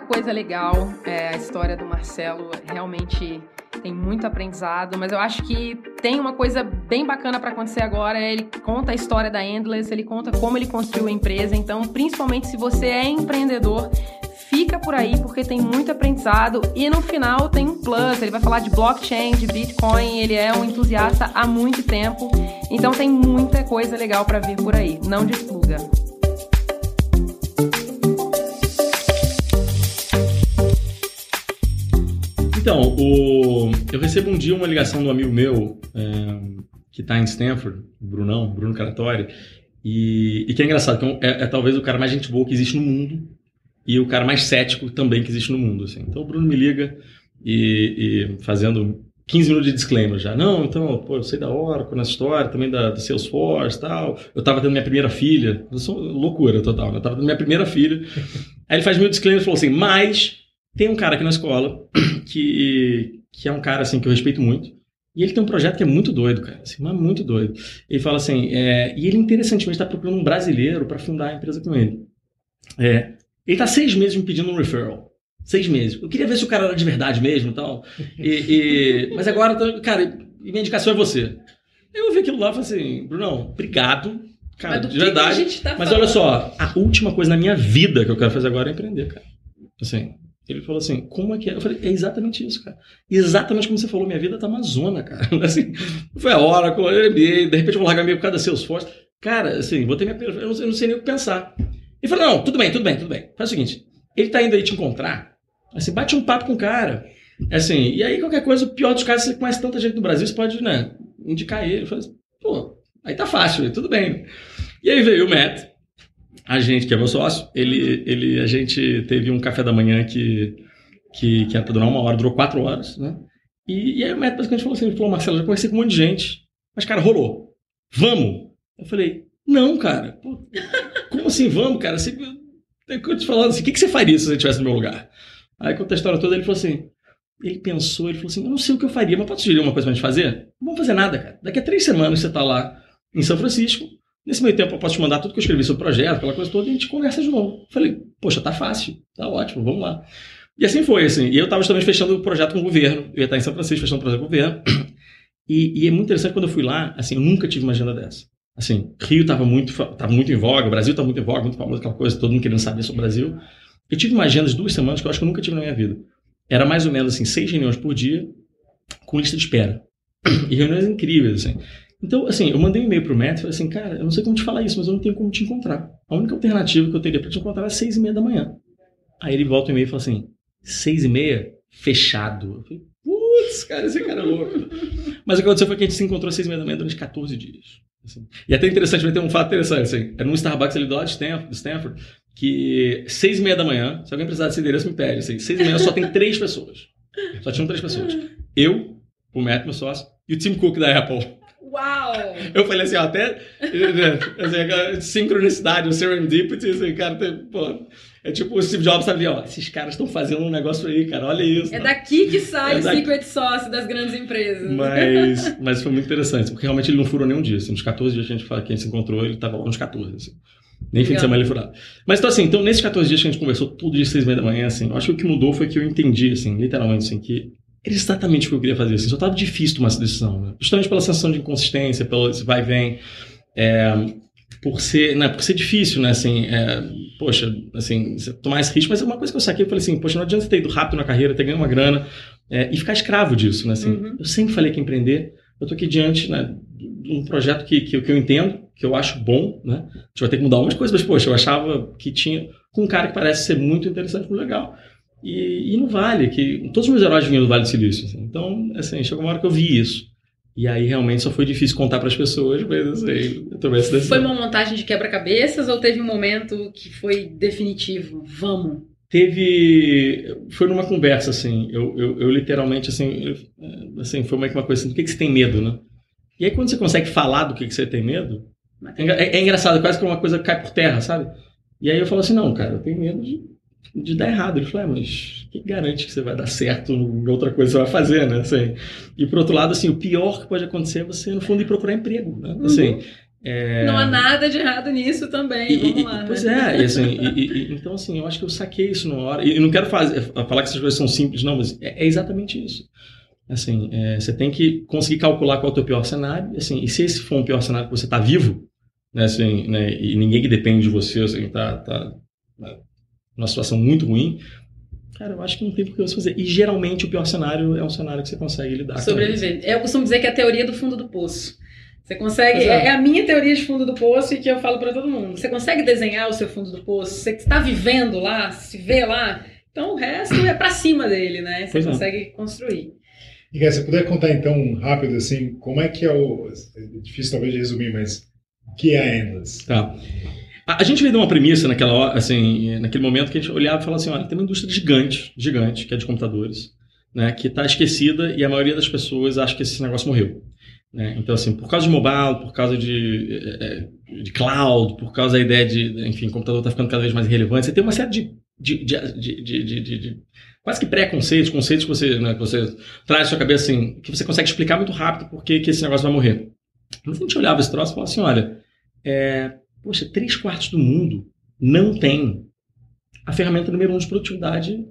coisa legal. É, a história do Marcelo realmente tem muito aprendizado, mas eu acho que tem uma coisa bem bacana para acontecer agora. Ele conta a história da Endless, ele conta como ele construiu a empresa. Então, principalmente se você é empreendedor, fica por aí porque tem muito aprendizado e no final tem um plus. Ele vai falar de blockchain, de Bitcoin. Ele é um entusiasta há muito tempo, então tem muita coisa legal para vir por aí. Não desluga. Então, o... eu recebo um dia uma ligação um amigo meu é, que está em Stanford, o Brunão, Bruno Caratori, e, e que é engraçado, que é, é, é, talvez o cara mais gente boa que existe no mundo e o cara mais cético também que existe no mundo. Assim. Então o Bruno me liga e, e fazendo 15 minutos de disclaimer já. Não, então, pô, eu sei da Oracle nessa história, também da, da Salesforce e tal. Eu tava tendo minha primeira filha. Eu sou loucura total, né? Eu tava tendo minha primeira filha. Aí ele faz meu disclaimer e falou assim, mas tem um cara aqui na escola que, que é um cara assim que eu respeito muito. E ele tem um projeto que é muito doido, cara, assim, mas muito doido. Ele fala assim, é, e ele interessantemente está procurando um brasileiro para fundar a empresa com ele. É, ele está seis meses me pedindo um referral. Seis meses. Eu queria ver se o cara era de verdade mesmo tal. e e, mas agora, cara, minha indicação é você. Eu vi aquilo lá e falei assim, Brunão, obrigado. Cara, de verdade. Tá mas olha só, a última coisa na minha vida que eu quero fazer agora é empreender, cara. Assim, ele falou assim, como é que é? Eu falei, é exatamente isso, cara. Exatamente como você falou, minha vida tá uma zona, cara. Assim, foi a hora, de repente eu vou largar meio por causa da Salesforce. Cara, assim, vou ter minha... Eu não sei nem o que pensar. Ele falou, não, tudo bem, tudo bem, tudo bem. Faz o seguinte, ele tá indo aí te encontrar, assim, bate um papo com o cara. Assim, e aí qualquer coisa, o pior dos casos, você conhece tanta gente no Brasil, você pode, né, indicar ele. Falei, pô, aí tá fácil, tudo bem. E aí veio o Matt, a gente, que é meu sócio, ele, ele, a gente teve um café da manhã que, que, que era para durar uma hora, durou quatro horas, né? E, e aí o médico basicamente falou assim, ele falou, Marcelo, já conheci com um monte de gente, mas, cara, rolou. Vamos! Eu falei, não, cara. Pô, como assim vamos, cara? Você, eu te falando assim, o que, que você faria se você estivesse no meu lugar? Aí conta a história toda, ele falou assim, ele pensou, ele falou assim, eu não sei o que eu faria, mas pode sugerir uma coisa pra gente fazer? Não vamos fazer nada, cara. Daqui a três semanas você tá lá em São Francisco, Nesse meio tempo eu posso te mandar tudo que eu escrevi sobre o projeto, aquela coisa toda, e a gente conversa de novo. Falei, poxa, tá fácil, tá ótimo, vamos lá. E assim foi, assim. E eu estava justamente fechando o projeto com o governo. Eu ia estar em São Francisco fechando o projeto com o governo. E, e, é muito interessante quando eu fui lá, assim, eu nunca tive uma agenda dessa. Assim, Rio estava muito, tava muito em voga, o Brasil estava muito em voga, muito famoso, aquela coisa, todo mundo querendo saber sobre o Brasil. Eu tive uma agenda de duas semanas que eu acho que eu nunca tive na minha vida. Era mais ou menos assim, seis reuniões por dia, com lista de espera. E reuniões incríveis, assim. Então, assim, eu mandei um e-mail pro Matt e falei assim, cara, eu não sei como te falar isso, mas eu não tenho como te encontrar. A única alternativa que eu teria para te encontrar é seis e meia da manhã. Aí ele volta o e-mail e fala assim, seis e meia? Fechado. Eu falei, putz, cara, esse cara é louco. Mas o que aconteceu foi que a gente se encontrou às seis e meia da manhã durante 14 dias. Assim. E até interessante, vai ter um fato interessante, assim, era num Starbucks ali do lado de Stanford, de Stanford que seis e meia da manhã, se alguém precisar desse endereço, me pede. Assim, seis e meia só tem três pessoas. Só tinham três pessoas. Eu, o Matt, meu sócio, e o Tim Cook da Apple. Uau! Eu falei assim, ó, até assim, sincronicidade, o serendipity, assim, cara, tem, pô, é tipo o Steve Jobs sabe, ó, esses caras estão fazendo um negócio aí, cara, olha isso. É daqui que sai é o daqui... secret sauce das grandes empresas. Mas, mas foi muito interessante, porque realmente ele não furou nenhum dia, assim, nos 14 dias que a gente fala que a gente se encontrou, ele tava lá nos 14, assim. Nem fim de semana ele furava. Mas então assim, então nesses 14 dias que a gente conversou, todo dia, 6 e meia da manhã, assim, eu acho que o que mudou foi que eu entendi, assim, literalmente, assim, que era exatamente o que eu queria fazer. Assim, só estava difícil tomar essa decisão. Né? Justamente pela sensação de inconsistência, pelo esse vai e vem. É, por ser, né, por ser difícil, né, assim, é, poxa, assim, tomar esse risco, mas é uma coisa que eu saquei, eu falei assim, poxa, não adianta você ter ido rápido na carreira, ter ganho uma grana é, e ficar escravo disso, né, assim, uhum. eu sempre falei que empreender, eu tô aqui diante, né, de um projeto que, que, que, eu entendo, que eu acho bom, né, a gente vai ter que mudar algumas coisas, mas, poxa, eu achava que tinha, com um cara que parece ser muito interessante, muito legal, e, e no Vale, que todos os meus heróis vinham do Vale do Silício. Assim. Então, assim, chegou uma hora que eu vi isso. E aí realmente só foi difícil contar para as pessoas, mas assim, eu tomei essa decisão. Foi uma montagem de quebra-cabeças ou teve um momento que foi definitivo? Vamos. Teve. Foi numa conversa, assim. Eu, eu, eu literalmente, assim, eu, assim, foi meio que uma coisa assim: do que, que você tem medo, né? E aí quando você consegue falar do que, que você tem medo, é, é, é engraçado, quase que uma coisa cai por terra, sabe? E aí eu falo assim: não, cara, eu tenho medo de de dar errado. Ele falou, é, mas que garante que você vai dar certo em outra coisa que você vai fazer, né? Assim, e por outro lado, assim, o pior que pode acontecer é você, no fundo, ir procurar emprego, né? Uhum. Assim, é... Não há nada de errado nisso também, e, vamos lá. Pois é, e assim, e, então assim, eu acho que eu saquei isso na hora, e não quero fazer, falar que essas coisas são simples, não, mas é, é exatamente isso. Assim, é, você tem que conseguir calcular qual é o teu pior cenário, assim, e se esse for um pior cenário que você está vivo, né, assim, né, e ninguém que depende de você, assim, tá, tá numa situação muito ruim, cara, eu acho que não tem por que você fazer. E geralmente o pior cenário é um cenário que você consegue lidar Sobreviver. Eu costumo dizer que é a teoria do fundo do poço. Você consegue. É. é. a minha teoria de fundo do poço e que eu falo para todo mundo. Você consegue desenhar o seu fundo do poço? Você está vivendo lá, se vê lá. Então o resto é para cima dele, né? Você pois é. consegue é. construir. E se você puder contar então rápido assim, como é que é o. É difícil talvez de resumir, mas o que é a Endless? Tá. A, a gente veio de uma premissa naquela hora, assim, naquele momento que a gente olhava e falava assim, olha, tem uma indústria gigante, gigante, que é de computadores, né, que está esquecida e a maioria das pessoas acha que esse negócio morreu. Né? Então, assim, por causa de mobile, por causa de, é, é, de cloud, por causa da ideia de, enfim, computador está ficando cada vez mais relevante, você tem uma série de, de, de, de, de, quase que pré-conceitos, conceitos que você, né, que você traz na sua cabeça, assim, que você consegue explicar muito rápido por que esse negócio vai morrer. Mas a gente olhava esse troço e falava assim, olha, é, Poxa, três quartos do mundo não tem a ferramenta número um de produtividade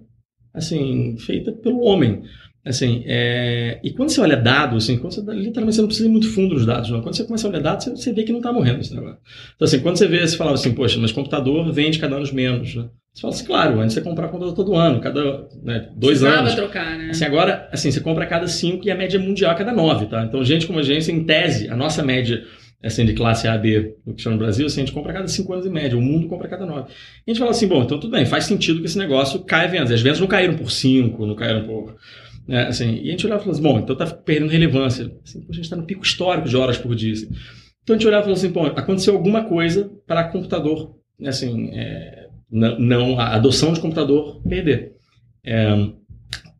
assim, feita pelo homem. Assim, é... E quando você olha dados, assim, quando você, literalmente você não precisa ir muito fundo dos dados, não. Quando você começa a olhar dados, você, vê que não está morrendo esse negócio. Então, assim, quando você vê, você falava assim, poxa, mas computador vende cada ano menos, né? Você fala assim, claro, antes você comprar computador todo ano, cada né, dois Precisava anos. trocar, né? Assim, agora, assim, você compra a cada cinco e a média mundial a cada nove, tá? Então, gente como a gente, em tese, a nossa média assim, de classe A, B, no que chama no Brasil, assim, a gente compra a cada 5 anos em média, o mundo compra a cada 9. E a gente fala assim, bom, então tudo bem, faz sentido que esse negócio caia vendas. As vendas não caíram por 5, não caíram por... Né, assim, e a gente olhava e falou assim, bom, então está perdendo relevância. Assim, a gente está no pico histórico de horas por dia. Assim. Então a gente olhava e falou assim, bom, aconteceu alguma coisa para computador, né, assim, é, não, não, a adoção de computador perder. É,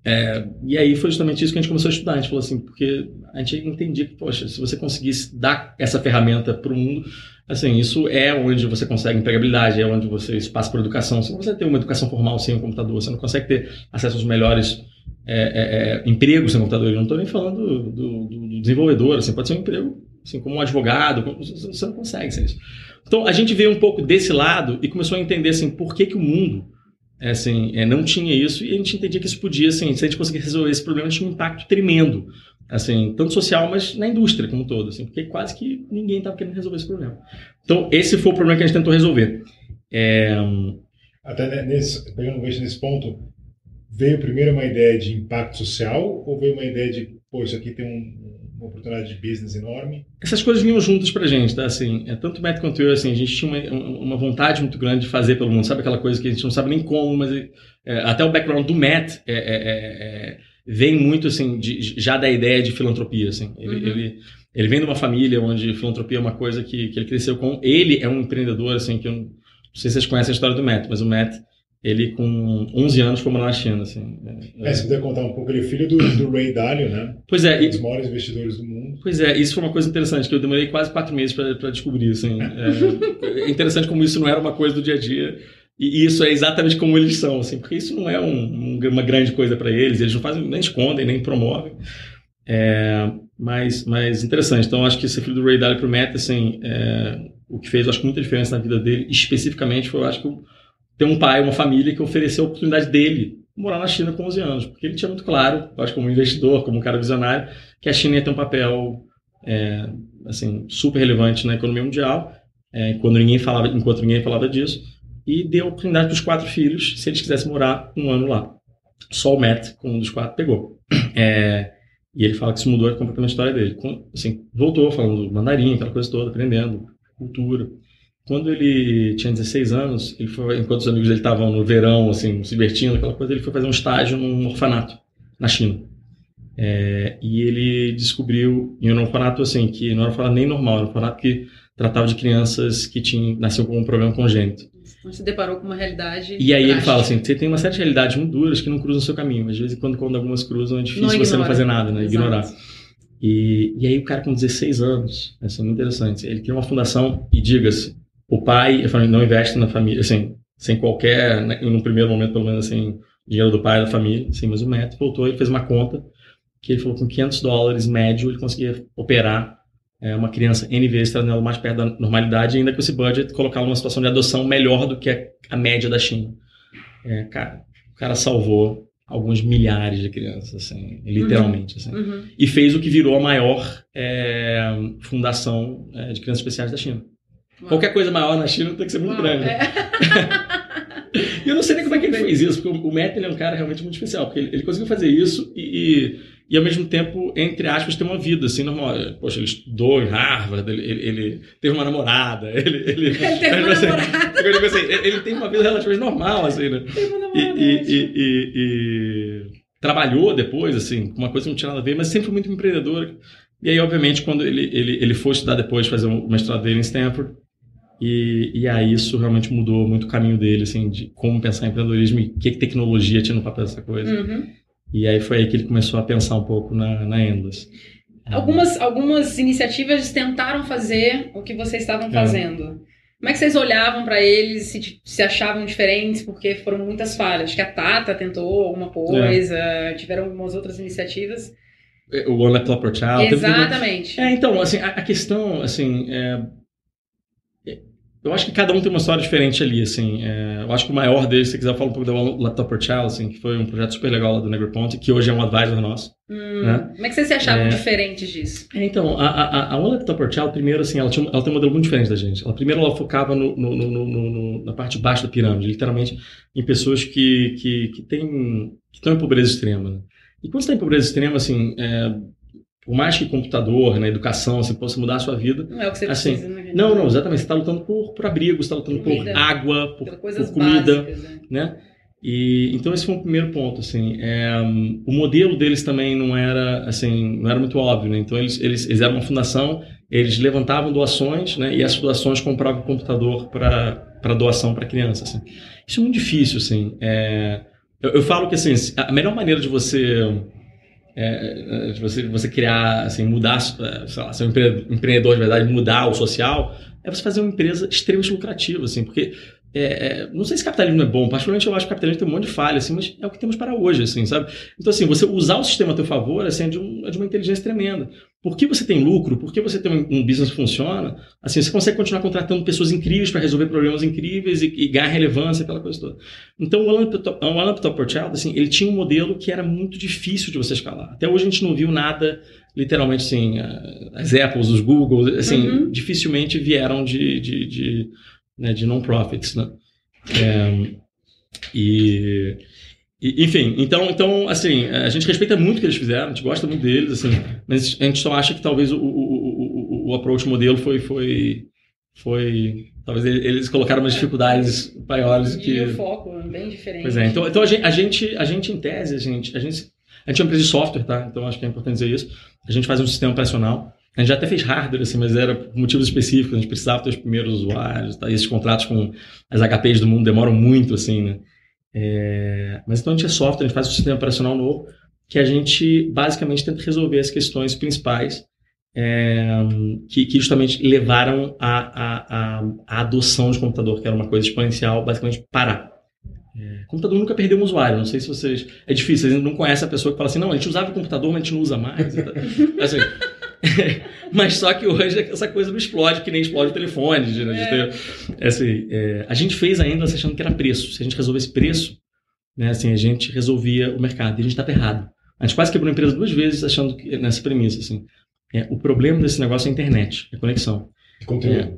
é, e aí foi justamente isso que a gente começou a estudar. A gente falou assim, porque a gente entendia que, poxa, se você conseguisse dar essa ferramenta para o mundo, assim, isso é onde você consegue empregabilidade, é onde você passa por educação. Você não consegue ter uma educação formal sem um computador, você não consegue ter acesso aos melhores é, é, é empregos sem computador. Eu não estou nem falando do, do, do, desenvolvedor, assim, pode ser um emprego assim, como um advogado, você não consegue sem isso. Então a gente veio um pouco desse lado e começou a entender assim, por que, que o mundo é, assim, é, não tinha isso e a gente entendia que isso podia, assim, se a gente conseguisse resolver esse problema, tinha um impacto tremendo, assim, tanto social, mas na indústria como um todo, assim, porque quase que ninguém estava querendo resolver esse problema. Então, esse foi o problema que a gente tentou resolver. É... Até nesse, pegando um nesse ponto, veio primeiro uma ideia de impacto social ou veio uma ideia de, pô, isso aqui tem um, uma oportunidade de business enorme? Essas coisas vinham juntas pra gente, tá? Assim, é, tanto o Matt quanto eu, assim, a gente tinha uma, uma vontade muito grande de fazer pelo mundo. Sabe aquela coisa que a gente não sabe nem como, mas é, até o background do Matt é, é, é, é vem muito, assim, de, já da ideia de filantropia, assim. Ele, uhum. ele, ele, vem de uma família onde filantropia é uma coisa que, que ele cresceu com. Ele é um empreendedor, assim, que eu não sei se vocês conhecem a história do Matt, mas o Matt ele com 11 anos foi morar na China, assim. É, se puder contar um pouco, ele é filho do, do Ray Dalio, né? Pois é. Um dos maiores investidores do mundo. Pois é, isso foi uma coisa interessante, que eu demorei quase quatro meses para descobrir, assim. É, é, interessante como isso não era uma coisa do dia a dia, e isso é exatamente como eles são, assim, porque isso não é um, uma grande coisa para eles, eles não fazem, nem escondem, nem promovem. É, mas, mas interessante, então acho que esse filho do Ray Dalio pro Matt, assim, é, o que fez, acho que muita diferença na vida dele, especificamente, foi, acho que ter um pai, uma família que ofereceu a oportunidade dele morar na China com 11 anos, porque ele tinha muito claro, acho como investidor, como um cara visionário, que a China ia ter um papel é, assim super relevante na economia mundial, é, quando ninguém falava, enquanto ninguém falava disso, e deu a oportunidade para os quatro filhos, se eles quisessem morar um ano lá. Só o Matt, com um dos quatro, pegou. É, e ele fala que isso mudou completamente a história dele. Assim, voltou falando mandarim, aquela coisa toda, aprendendo cultura. Quando ele tinha 16 anos, ele foi, enquanto os amigos dele estavam no verão, assim, se divertindo, aquela coisa, ele foi fazer um estágio num orfanato na China. É, e ele descobriu, em um orfanato assim, que não era um orfanato nem normal, era um orfanato que tratava de crianças que tinham, nasciam com um problema congênito. Então se deparou com uma realidade. E aí ele fala assim: você tem uma série de realidades muito duras que não cruzam o seu caminho. Às vezes, quando, quando algumas cruzam, é difícil não você não fazer nada, né? Exato. Ignorar. E, e aí o cara com 16 anos, assim, muito interessante, ele criou uma fundação e diga-se, o pai, a família não investe na família, assim, sem qualquer, né, no primeiro momento, pelo menos, assim, dinheiro do pai da família, assim, mas o Matt voltou e fez uma conta que ele falou que com 500 dólares médio ele conseguia operar é, uma criança N vezes, trazendo ela mais perto da normalidade, e ainda com esse budget, colocá-la numa situação de adoção melhor do que a, a média da China. É, cara, o cara salvou alguns milhares de crianças, assim, literalmente. Uhum. Assim, uhum. E fez o que virou a maior é, fundação é, de crianças especiais da China. Qualquer coisa maior na China tem que ser muito Uau, grande. É. e eu não sei nem como é que ele fez isso, porque o Matt ele é um cara realmente muito especial, porque ele, ele conseguiu fazer isso e, e, e, ao mesmo tempo, entre aspas, ter uma vida assim normal. Poxa, ele estudou em Harvard, ele, ele, ele teve uma namorada, ele, ele, ele teve uma assim, namorada. Assim, ele tem uma vida relativamente normal, assim, né? Teve uma namorada. E, e, e, trabalhou depois, assim, uma coisa que não tinha nada a ver, mas sempre foi muito empreendedor. E aí, obviamente, quando ele, ele, ele foi estudar depois, fazer o mestrado dele em Stanford, e, e aí isso realmente mudou muito o caminho dele, assim, de como pensar em empreendedorismo e que tecnologia tinha no papel dessa coisa. Uhum. E aí foi aí que ele começou a pensar um pouco na, na Endless. Algumas, algumas iniciativas tentaram fazer o que vocês estavam é. fazendo. É. Como é que vocês olhavam para eles, se, se achavam diferentes, porque foram muitas falhas? Acho que a Tata tentou alguma coisa, é. tiveram algumas outras iniciativas. É, o One Laptop per Child. Exatamente. É, então, assim, a, a questão, assim, é, eu acho que cada um tem uma história diferente ali, assim. É, eu acho que o maior deles, se você quiser falar um pouco da Laptop per Child, assim, que foi um projeto super legal lá do Negroponte, que hoje é um advisor nosso. Hum, né? Como é que vocês se achavam é, diferentes disso? É, então, a, a, a One Laptop per Child, primeiro, assim, ela, tinha, ela tem um modelo muito diferente da gente. Ela, primeiro, ela focava no, no, no, no, na parte de baixo da pirâmide, literalmente, em pessoas que, que, que, têm, que estão em pobreza extrema. Né? E quando você está em pobreza extrema, assim, é, por mais que computador, na educação, assim, possa mudar a sua vida. Não é o que você assim, precisa, né? Não, não, exatamente. Você está lutando por, por abrigo, você está lutando comida, por água, por, por comida, básicas, né? né? E, então esse foi o primeiro ponto, assim. É, o modelo deles também não era, assim, não era muito óbvio, né? Então eles, eles, eles eram uma fundação, eles levantavam doações, né? E essas doações compravam computador para doação para criança, assim. Isso é muito difícil, assim. É, eu, eu falo que, assim, a melhor maneira de você é, é, você, você criar, assim, mudar, é, sei lá, ser um empreendedor de verdade, mudar o social, é você fazer uma empresa extremamente lucrativa, assim, porque é, é, não sei se capitalismo é bom, particularmente eu acho que capitalismo tem um monte de falha, assim, mas é o que temos para hoje, assim, sabe? Então, assim, você usar o sistema a teu favor assim, é, de um, é de uma inteligência tremenda. Por que você tem lucro? Por que você tem um, um business que funciona? Assim, você consegue continuar contratando pessoas incríveis para resolver problemas incríveis e, e, ganhar relevância, aquela coisa toda. Então, o Alan, o Alan Child, assim, ele tinha um modelo que era muito difícil de você escalar. Até hoje a gente não viu nada, literalmente, assim, as Apples, os Google, assim, uhum. dificilmente vieram de, de, de né, de non-profits, né? É, e, e, enfim, então, então, assim, a gente respeita muito o que eles fizeram, a gente gosta muito deles, assim, mas a gente só acha que talvez o, o, o, o approach modelo foi, foi, foi, talvez eles colocaram umas dificuldades maiores que... E o foco é bem diferente. Pois é, então, então a, gente, a, gente, a gente, em tese, a gente, a gente, a gente é uma empresa de software, tá? Então acho que é importante dizer isso. A gente faz um sistema operacional a gente já até fez hardware, assim, mas era por motivos específicos. A gente precisava ter os primeiros usuários. Tá? E esses contratos com as HPs do mundo demoram muito, assim, né? É... Mas então a gente é software, a gente faz um sistema operacional novo que a gente basicamente tenta resolver as questões principais é... que, que, justamente levaram à, adoção de computador, que era uma coisa exponencial, basicamente parar. É, computador nunca perdeu um usuário. Não sei se vocês. É difícil, vocês não conhecem a pessoa que fala assim: não, a gente usava o computador, mas a gente não usa mais. assim, mas só que hoje essa coisa não explode, que nem explode o telefone. Né? É. Assim, é, a gente fez ainda achando que era preço. Se a gente resolvesse preço, né, assim, a gente resolvia o mercado. E a gente estava errado. A gente quase quebrou a empresa duas vezes achando que, nessa premissa. Assim, é, o problema desse negócio é a internet, é a conexão. Conteúdo. É,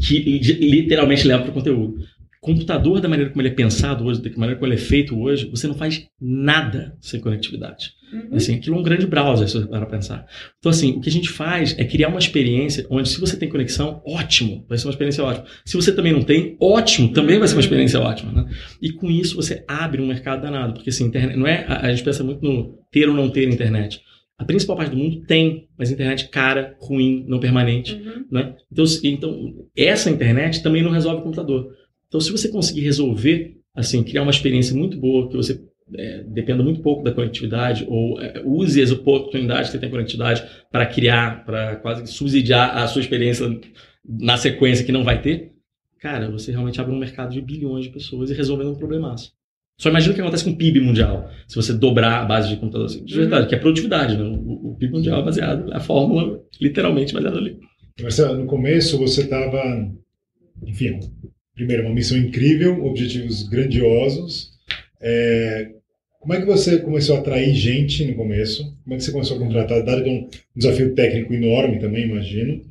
que literalmente leva para o conteúdo computador, da maneira como ele é pensado hoje, da maneira como ele é feito hoje, você não faz nada sem conectividade. Uhum. Assim, aquilo é um grande browser, se você para pensar. Então, assim, o que a gente faz é criar uma experiência onde, se você tem conexão, ótimo, vai ser uma experiência ótima. Se você também não tem, ótimo, também vai ser uma uhum. experiência ótima. Né? E com isso você abre um mercado danado, porque assim, internet, não é, a, a gente pensa muito no ter ou não ter internet. A principal parte do mundo tem, mas internet cara, ruim, não permanente. Uhum. Né? Então, então, essa internet também não resolve o computador. Então, se você conseguir resolver, assim, criar uma experiência muito boa, que você é, dependa muito pouco da conectividade, ou é, use as oportunidades que tem conectividade para criar, para quase subsidiar a sua experiência na sequência que não vai ter, cara, você realmente abre um mercado de bilhões de pessoas e resolvendo um problemaço. Só imagina o que acontece com o PIB mundial, se você dobrar a base de computadores. De verdade, uhum. que é produtividade, né? O, o PIB mundial é baseado, a fórmula literalmente baseada ali. Marcelo, no começo você estava, enfim, primeiro, uma missão incrível, objetivos grandiosos. É, como é que você começou a atrair gente no começo? Como é que você começou a contratar? Dado um desafio técnico enorme também, imagino.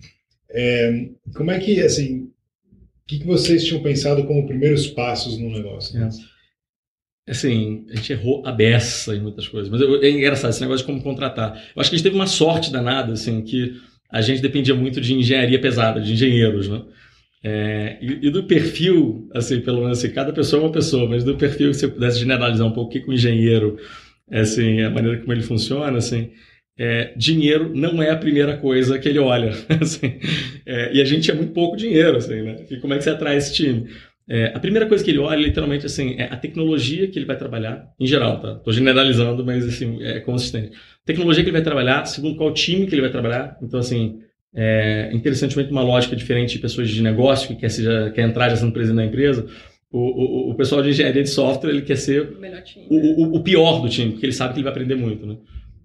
É, como é que, assim, o que, que vocês tinham pensado como primeiros passos no negócio? É. Assim, a gente errou a beça em muitas coisas. Mas é engraçado esse negócio de como contratar. Eu acho que a gente teve uma sorte danada, assim, que a gente dependia muito de engenharia pesada, de engenheiros, né? É, e, e, do perfil, assim, pelo menos assim, cada pessoa é uma pessoa, mas do perfil, se eu pudesse generalizar um pouco o que o engenheiro, assim, a maneira como ele funciona, assim, é, dinheiro não é a primeira coisa que ele olha, assim, é, e a gente é muito pouco dinheiro, assim, né? E como é que você atrai esse time? É, a primeira coisa que ele olha, literalmente, assim, é a tecnologia que ele vai trabalhar, em geral, tá? Estou generalizando, mas, assim, é consistente. Tecnologia que ele vai trabalhar, segundo qual time que ele vai trabalhar, então, assim, é, interessantemente, uma lógica diferente de pessoas de negócio que quer, seja, quer entrar já sendo presidente da empresa. O, o, o, pessoal de engenharia de software ele quer ser o, o, o, pior do time, porque ele sabe que ele vai aprender muito. Né?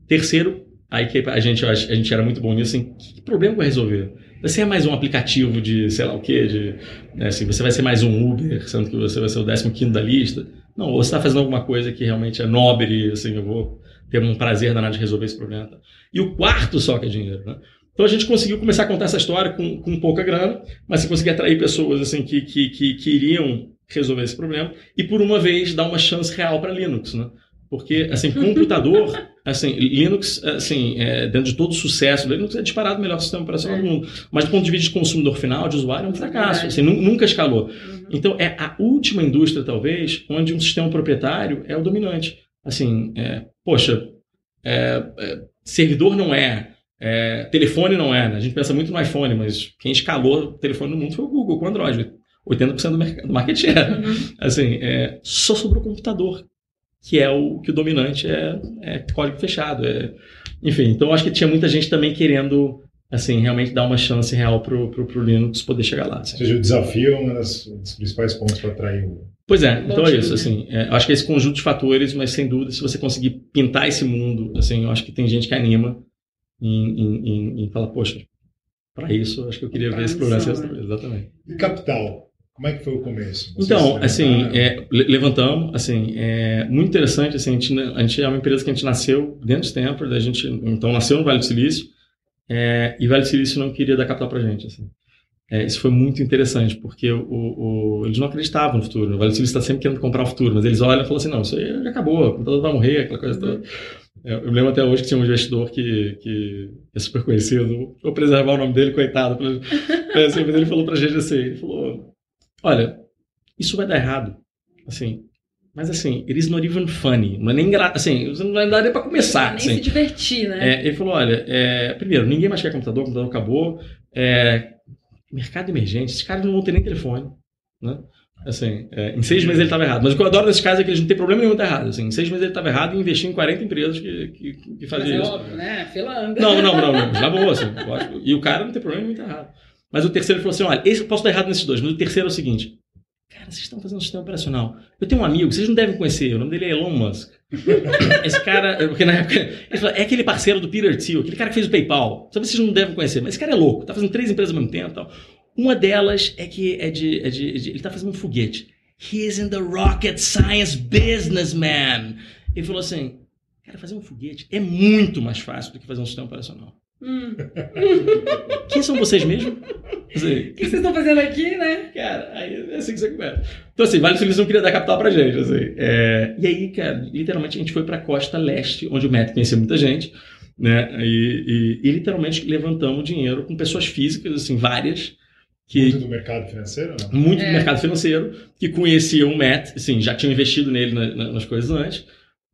Terceiro, aí que a gente, a gente era muito bom nisso, assim, que problema vai resolver? Você é mais um aplicativo de sei lá o quê, de, né, assim, você vai ser mais um Uber, sendo que você vai ser o 15 da lista. Não, ou você está fazendo alguma coisa que realmente é nobre, assim, eu vou ter um prazer danado de resolver esse problema. E o quarto só que é dinheiro, né? Então a gente conseguiu começar a contar essa história com, com pouca grana, mas se conseguir atrair pessoas assim que, que, que, que iriam resolver esse problema e por uma vez dar uma chance real para Linux, né? Porque assim computador, assim Linux, assim é, dentro de todo o sucesso, Linux é disparado o melhor sistema operacional é. do mundo, mas do ponto de vista de consumidor final, de usuário, é um fracasso, assim, nunca escalou. Uhum. Então é a última indústria talvez onde um sistema proprietário é o dominante. Assim, é, poxa, é, é servidor não é é, telefone não é, né? A gente pensa muito no iPhone, mas quem escalou o telefone no mundo foi o Google com o Android. 80% do, mercado, do market share. Uhum. Assim, é, só sobre o computador, que é o que o dominante é, é código fechado. É, enfim, então acho que tinha muita gente também querendo assim, realmente dar uma chance real pro, pro, pro Linux poder chegar lá. Assim. Ou seja, o desafio é um dos, principais pontos para atrair o. Pois é, então é isso, né? assim, é, acho que é esse conjunto de fatores, mas sem dúvida, se você conseguir pintar esse mundo, assim, eu acho que tem gente que anima em, em, em, em falar, poxa, para isso, acho que eu queria ver esse programa. Né? Exatamente. E capital? Como é que foi o começo? Vocês Então, assim, é, le- levantamos, assim, é muito interessante, assim, a gente, a gente é uma empresa que a gente nasceu dentro de Stanford, a gente, então, nasceu no Vale do Silício, é, e Vale do Silício não queria dar capital pra gente, assim. É, isso foi muito interessante, porque o, o- eles não acreditavam no futuro, o Vale do Silício está sempre querendo comprar o futuro, mas eles olham e falam assim, não, isso aí já acabou, o computador vai morrer, aquela coisa toda. Eu lembro até hoje que tinha um investidor que, que é super conhecido, vou preservar o nome dele, coitado, assim, mas ele falou pra gente assim, ele falou, olha, isso vai dar errado, assim, mas assim, it is not even funny, não é nem engraçado, assim, não vai dar nem pra começar, Nem assim. se divertir, né? É, ele falou, olha, é, primeiro, ninguém mais quer computador, o computador acabou, é, mercado emergente, esses caras não vão ter nem telefone, né? Assim, é, em seis meses ele estava errado. Mas o que eu adoro nesses casos é que eles não têm problema nenhum estar errado. Assim, em seis meses ele estava errado e investiu em 40 empresas que, que, que faziam é isso. óbvio, né? A fila anda. Não, não, não, não. Na boa, assim, lógico. E o cara não tem problema nenhum estar errado. Mas o terceiro ele falou assim: olha, esse, eu posso estar errado nesses dois, mas o terceiro é o seguinte. Cara, vocês estão fazendo um sistema operacional. Eu tenho um amigo, vocês não devem conhecer, o nome dele é Elon Musk. Esse cara, porque na época, ele falou, é aquele parceiro do Peter Thiel, aquele cara que fez o PayPal. Só vocês não devem conhecer, mas esse cara é louco, tá fazendo três empresas ao mesmo tempo e tal. Uma delas é que é de, é de, é de- ele tá fazendo um foguete. He is in the rocket science business, man. Ele falou assim, cara, fazer um foguete é muito mais fácil do que fazer um sistema operacional. Hum, Quem são vocês mesmo? Assim, o que vocês estão fazendo aqui, né? Cara, aí é assim que você começa. Então, assim, Vale do Silício não queria dar capital pra gente, assim. É, e aí, cara, literalmente a gente foi pra costa leste, onde o Matt conhecia muita gente, né? E, e- e literalmente levantamos dinheiro com pessoas físicas, assim, várias, que Muito do mercado financeiro, não? muito É. do mercado financeiro, que conheciam o Matt, assim, já tinham investido nele na- na- nas coisas antes.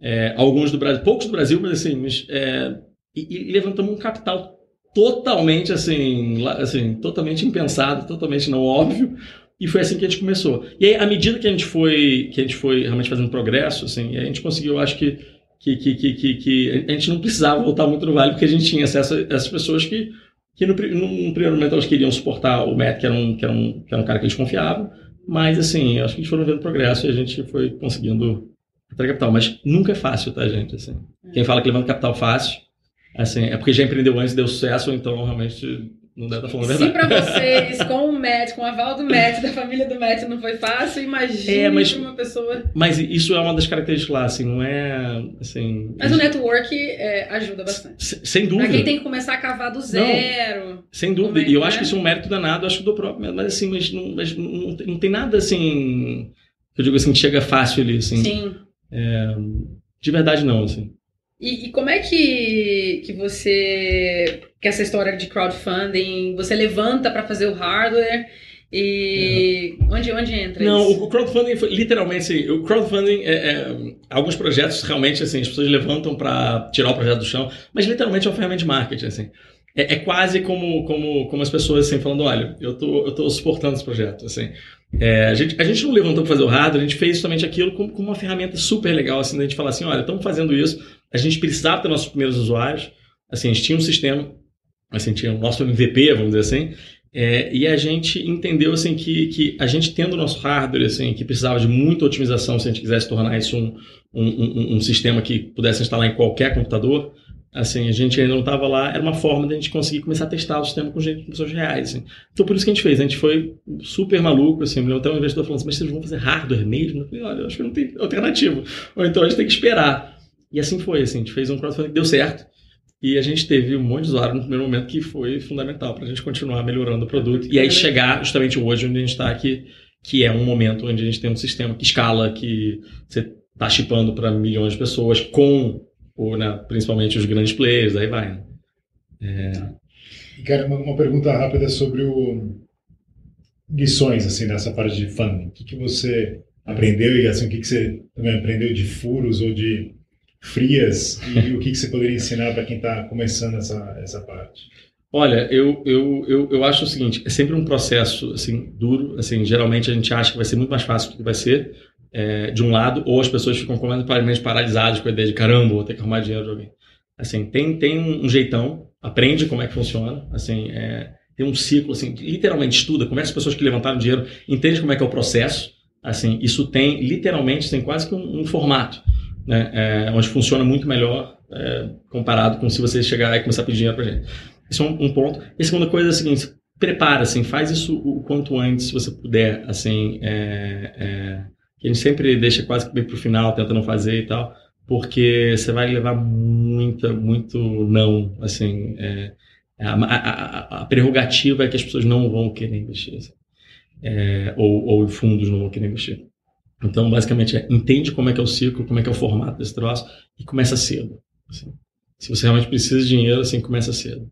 É, alguns do Brasil, poucos do Brasil, mas assim, mas, é, e, e levantamos um capital totalmente assim, assim, totalmente impensado, totalmente não óbvio. E foi assim que a gente começou. E aí, à medida que a gente foi, que a gente foi realmente fazendo progresso, assim, a gente conseguiu, acho que, que, que, que, que, que a gente não precisava voltar muito no vale, porque a gente tinha acesso a essas pessoas que, que no, pri- num primeiro momento elas queriam suportar o Matt, que era um, que era um, que era um cara que eles confiavam. Mas, assim, acho que gente foram vendo progresso e a gente foi conseguindo atrair capital. Mas nunca é fácil, tá, gente? Assim, quem fala que levanta capital fácil, assim, é porque já empreendeu antes deu sucesso, então realmente não deve estar falando a Se pra vocês, com o Matt, com o aval do Matt, da família do Matt, não foi fácil, imagine É, mas- pra uma pessoa. Mas isso é uma das características lá, assim, não é. Assim, Mas o network é, ajuda bastante. se- Sem Pra dúvida. quem tem que começar a cavar do zero. Sem dúvida. É E eu que acho é? que isso é um mérito danado, eu acho que do próprio. Mas assim, mas não, mas não, tem- não tem nada assim. Eu digo assim, que chega fácil ali, assim. Sim. De verdade, não, assim. E, e como é que, que você. que essa história de crowdfunding, você levanta pra fazer o hardware e. Onde, onde entra Não, isso? o crowdfunding foi literalmente assim. O crowdfunding é, é, alguns projetos realmente assim as pessoas levantam para tirar o projeto do chão, mas literalmente é uma ferramenta de marketing assim. É, é quase como, como, como as pessoas assim falando, olha, eu tô eu tô suportando esse projeto assim. É, a, gente, a gente não levantou para fazer o hardware, a gente fez justamente aquilo como, como uma ferramenta super legal assim, da gente falar assim, olha, estamos fazendo isso, a gente precisava ter nossos primeiros usuários, assim, a gente tinha um sistema, assim, tinha o nosso MVP, vamos dizer assim, é, e a gente entendeu assim que, que a gente tendo o nosso hardware assim que precisava de muita otimização se a gente quisesse tornar isso um, um, um, um sistema que pudesse instalar em qualquer computador assim a gente ainda não estava lá. Era uma forma de a gente conseguir começar a testar o sistema com gente com pessoas reais assim. então por isso que a gente fez. A gente foi super maluco assim. Até um investidor falando assim, mas vocês vão fazer hardware mesmo? Eu falei olha eu acho que não tem alternativa. Ou então a gente tem que esperar e assim foi assim a gente fez um crowdfunding que deu certo e a gente teve um monte de usuário no primeiro momento que foi fundamental para a gente continuar melhorando o produto. E aí chegar justamente hoje onde a gente está aqui, que é um momento onde a gente tem um sistema que escala, que você está chipando para milhões de pessoas com, ou, né, principalmente os grandes players, aí vai. Né? E, cara, uma, uma pergunta rápida sobre o lições assim nessa parte de funding. O que, que você aprendeu e assim o que, que você também aprendeu de furos ou de frias e o que, que você poderia ensinar para quem está começando essa essa parte? Olha, eu, eu, eu, eu acho o seguinte, é sempre um processo assim duro, assim, geralmente a gente acha que vai ser muito mais fácil do que vai ser, é, de um lado, ou as pessoas ficam completamente paralisadas com a ideia de caramba, vou ter que arrumar dinheiro de alguém. Assim, tem, tem um jeitão, aprende como é que funciona, assim, é, tem um ciclo, assim, literalmente estuda, conversa com pessoas que levantaram dinheiro, entende como é que é o processo, assim, isso tem, literalmente, tem quase que um, um formato, né, é, onde funciona muito melhor é, comparado com se você chegar e começar a pedir dinheiro pra gente. Isso é um, um ponto. E a segunda coisa é a seguinte, prepara, assim, faz isso o quanto antes, se você puder, assim, é, é, a gente sempre deixa quase que bem pro final, tenta não fazer e tal, porque você vai levar muita, muito não, assim, é, a, a, a, prerrogativa é que as pessoas não vão querer investir, assim, é, ou, ou fundos não vão querer investir. Então, basicamente, é, entende como é que é o ciclo, como é que é o formato desse troço e começa cedo. Assim. Se você realmente precisa de dinheiro, assim, começa cedo.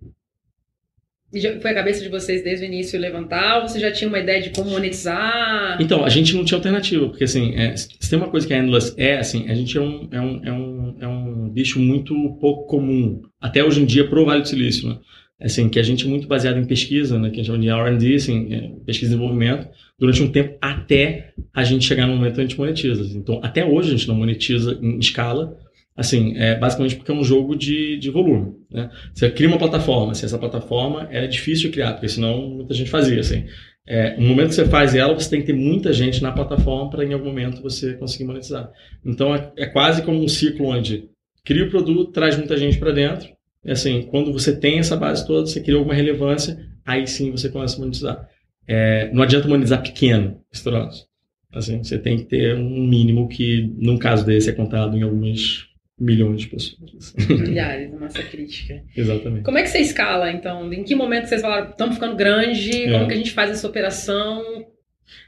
E já foi a cabeça de vocês desde o início levantar? Ou você já tinha uma ideia de como monetizar? Então, a gente não tinha alternativa, porque assim, é, se tem uma coisa que a Endless é, assim, a gente é um, é um, é um, é um bicho muito pouco comum, até hoje em dia pro Vale do Silício, né? Assim, que a gente é muito baseado em pesquisa, né, que a gente chama de R&D, assim, é, pesquisa e desenvolvimento, durante um tempo até a gente chegar no momento que a gente monetiza. Então, até hoje a gente não monetiza em escala, Assim, é basicamente porque é um jogo de, de volume. Né? Você cria uma plataforma, assim, essa plataforma é difícil de criar, porque senão muita gente fazia. Assim. É, no momento que você faz ela, você tem que ter muita gente na plataforma para em algum momento você conseguir monetizar. Então é, é quase como um ciclo onde cria o produto, traz muita gente para dentro. Assim, quando você tem essa base toda, você cria alguma relevância, aí sim você começa a monetizar. É, não adianta monetizar pequeno esse troço. Assim, você tem que ter um mínimo que, num caso desse, é contado em algumas milhões de pessoas. Milhares, massa crítica. Exatamente. Como é que você escala, então? Em que momento vocês falaram, estamos ficando grande, é. como que a gente faz essa operação?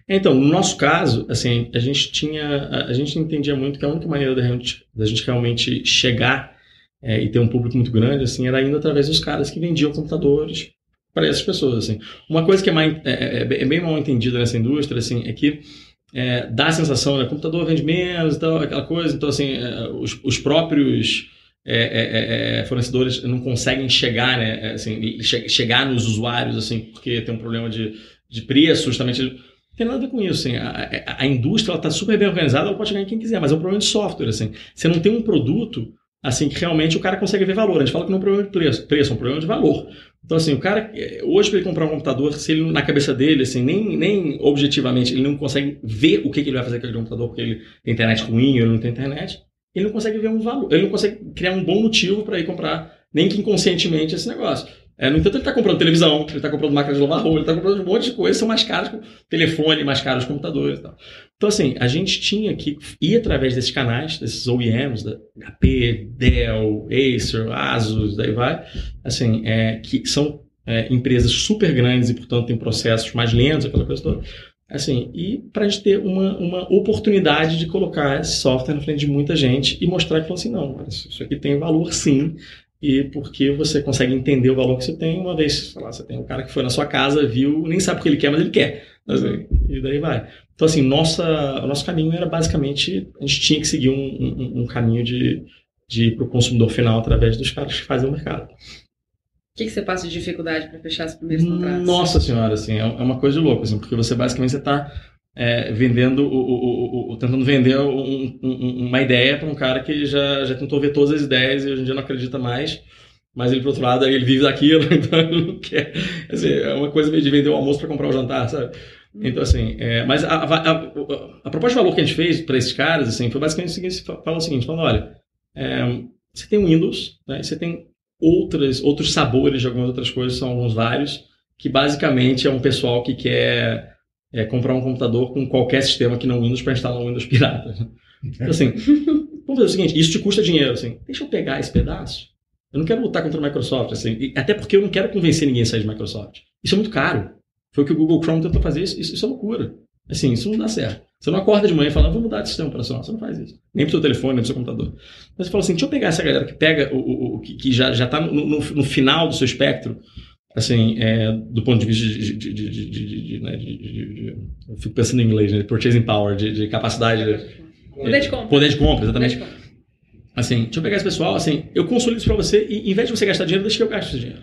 Então, no nosso caso, assim, a gente tinha, a gente entendia muito que a única maneira da gente, da gente realmente chegar é, e ter um público muito grande, assim, era indo através dos caras que vendiam computadores para essas pessoas, assim. Uma coisa que é, mais, é, é, é bem mal entendida nessa indústria, assim, é que é, dá a sensação, né? Computador vende menos tal, aquela coisa. Então, assim, é, os, os próprios é, é, é, é fornecedores não conseguem chegar, né? Assim, che chegar nos usuários, assim, porque tem um problema de, de preço, justamente. Não tem nada a ver com isso, assim. A, a, a indústria está super bem organizada, ela pode chegar em quem quiser, mas é um problema de software, assim. Você não tem um produto assim que realmente o cara consegue ver valor. A gente fala que não é um problema de preço, preço é um problema de valor. Então, assim, o cara, hoje, para ele comprar um computador, se ele, na cabeça dele, assim, nem, nem objetivamente, ele não consegue ver o que, que ele vai fazer com aquele computador, porque ele tem internet ruim, ele não tem internet, ele não consegue ver um valor, ele não consegue criar um bom motivo para ir comprar, nem que inconscientemente, esse negócio. É, no entanto, ele está comprando televisão, ele está comprando máquina de lavar roupa, ele está comprando um monte de coisas, são mais caras, telefone, mais caros computadores e tal. Então, assim, a gente tinha que ir através desses canais, desses OEMs, da HP, Dell, Acer, Asus, daí vai, assim, é, que são é, empresas super grandes e, portanto, têm processos mais lentos, aquela coisa toda. Assim, e para a gente ter uma, uma oportunidade de colocar esse software na frente de muita gente e mostrar que, assim, não, isso aqui tem valor sim, e porque você consegue entender o valor que você tem uma vez, sei lá, você tem um cara que foi na sua casa, viu, nem sabe o que ele quer, mas ele quer. Assim, e daí vai. Então, assim, nossa, o nosso caminho era basicamente, a gente tinha que seguir um, um, um caminho de, de ir para o consumidor final através dos caras que fazem o mercado. O que, que você passa de dificuldade para fechar os primeiros contratos? Nossa senhora, assim, é, é uma coisa de louco, assim, porque você basicamente está é, vendendo, o, o, o, tentando vender um, um, uma ideia para um cara que já, já tentou ver todas as ideias e hoje em dia não acredita mais. Mas ele, por outro lado, ele vive daquilo, então ele não quer. Assim, é uma coisa meio de vender o almoço para comprar o jantar, sabe? Então, assim, é, mas a, a, a, a, proposta de valor que a gente fez para esses caras, assim, foi basicamente o seguinte: fala o seguinte, falando, olha, é, você tem o Windows, né, você tem outras, outros sabores de algumas outras coisas, são alguns vários, que basicamente é um pessoal que quer é, comprar um computador com qualquer sistema que não Windows para instalar um Windows pirata. Então, assim, vamos fazer o seguinte, isso te custa dinheiro, assim, deixa eu pegar esse pedaço. Eu não quero lutar contra a Microsoft, assim, até porque eu não quero convencer ninguém a sair de Microsoft. Isso é muito caro. Foi o que o Google Chrome tentou fazer, isso, isso, isso é loucura. Assim, isso não dá certo. Você não acorda de manhã e fala, vou mudar de sistema operacional. Você não faz isso. Nem pro seu telefone, nem pro seu computador. Mas você fala assim, deixa eu pegar essa galera que pega o, o, o que, que já, já tá no, no, no final do seu espectro, assim, é, do ponto de vista de, de, de, né, de, eu fico pensando em inglês, né, purchasing power, de, capacidade, poder de compra, poder de compra, exatamente. De compra. Assim, deixa eu pegar esse pessoal, assim, eu consolido isso para você e em vez de você gastar dinheiro, deixa que eu gaste esse dinheiro,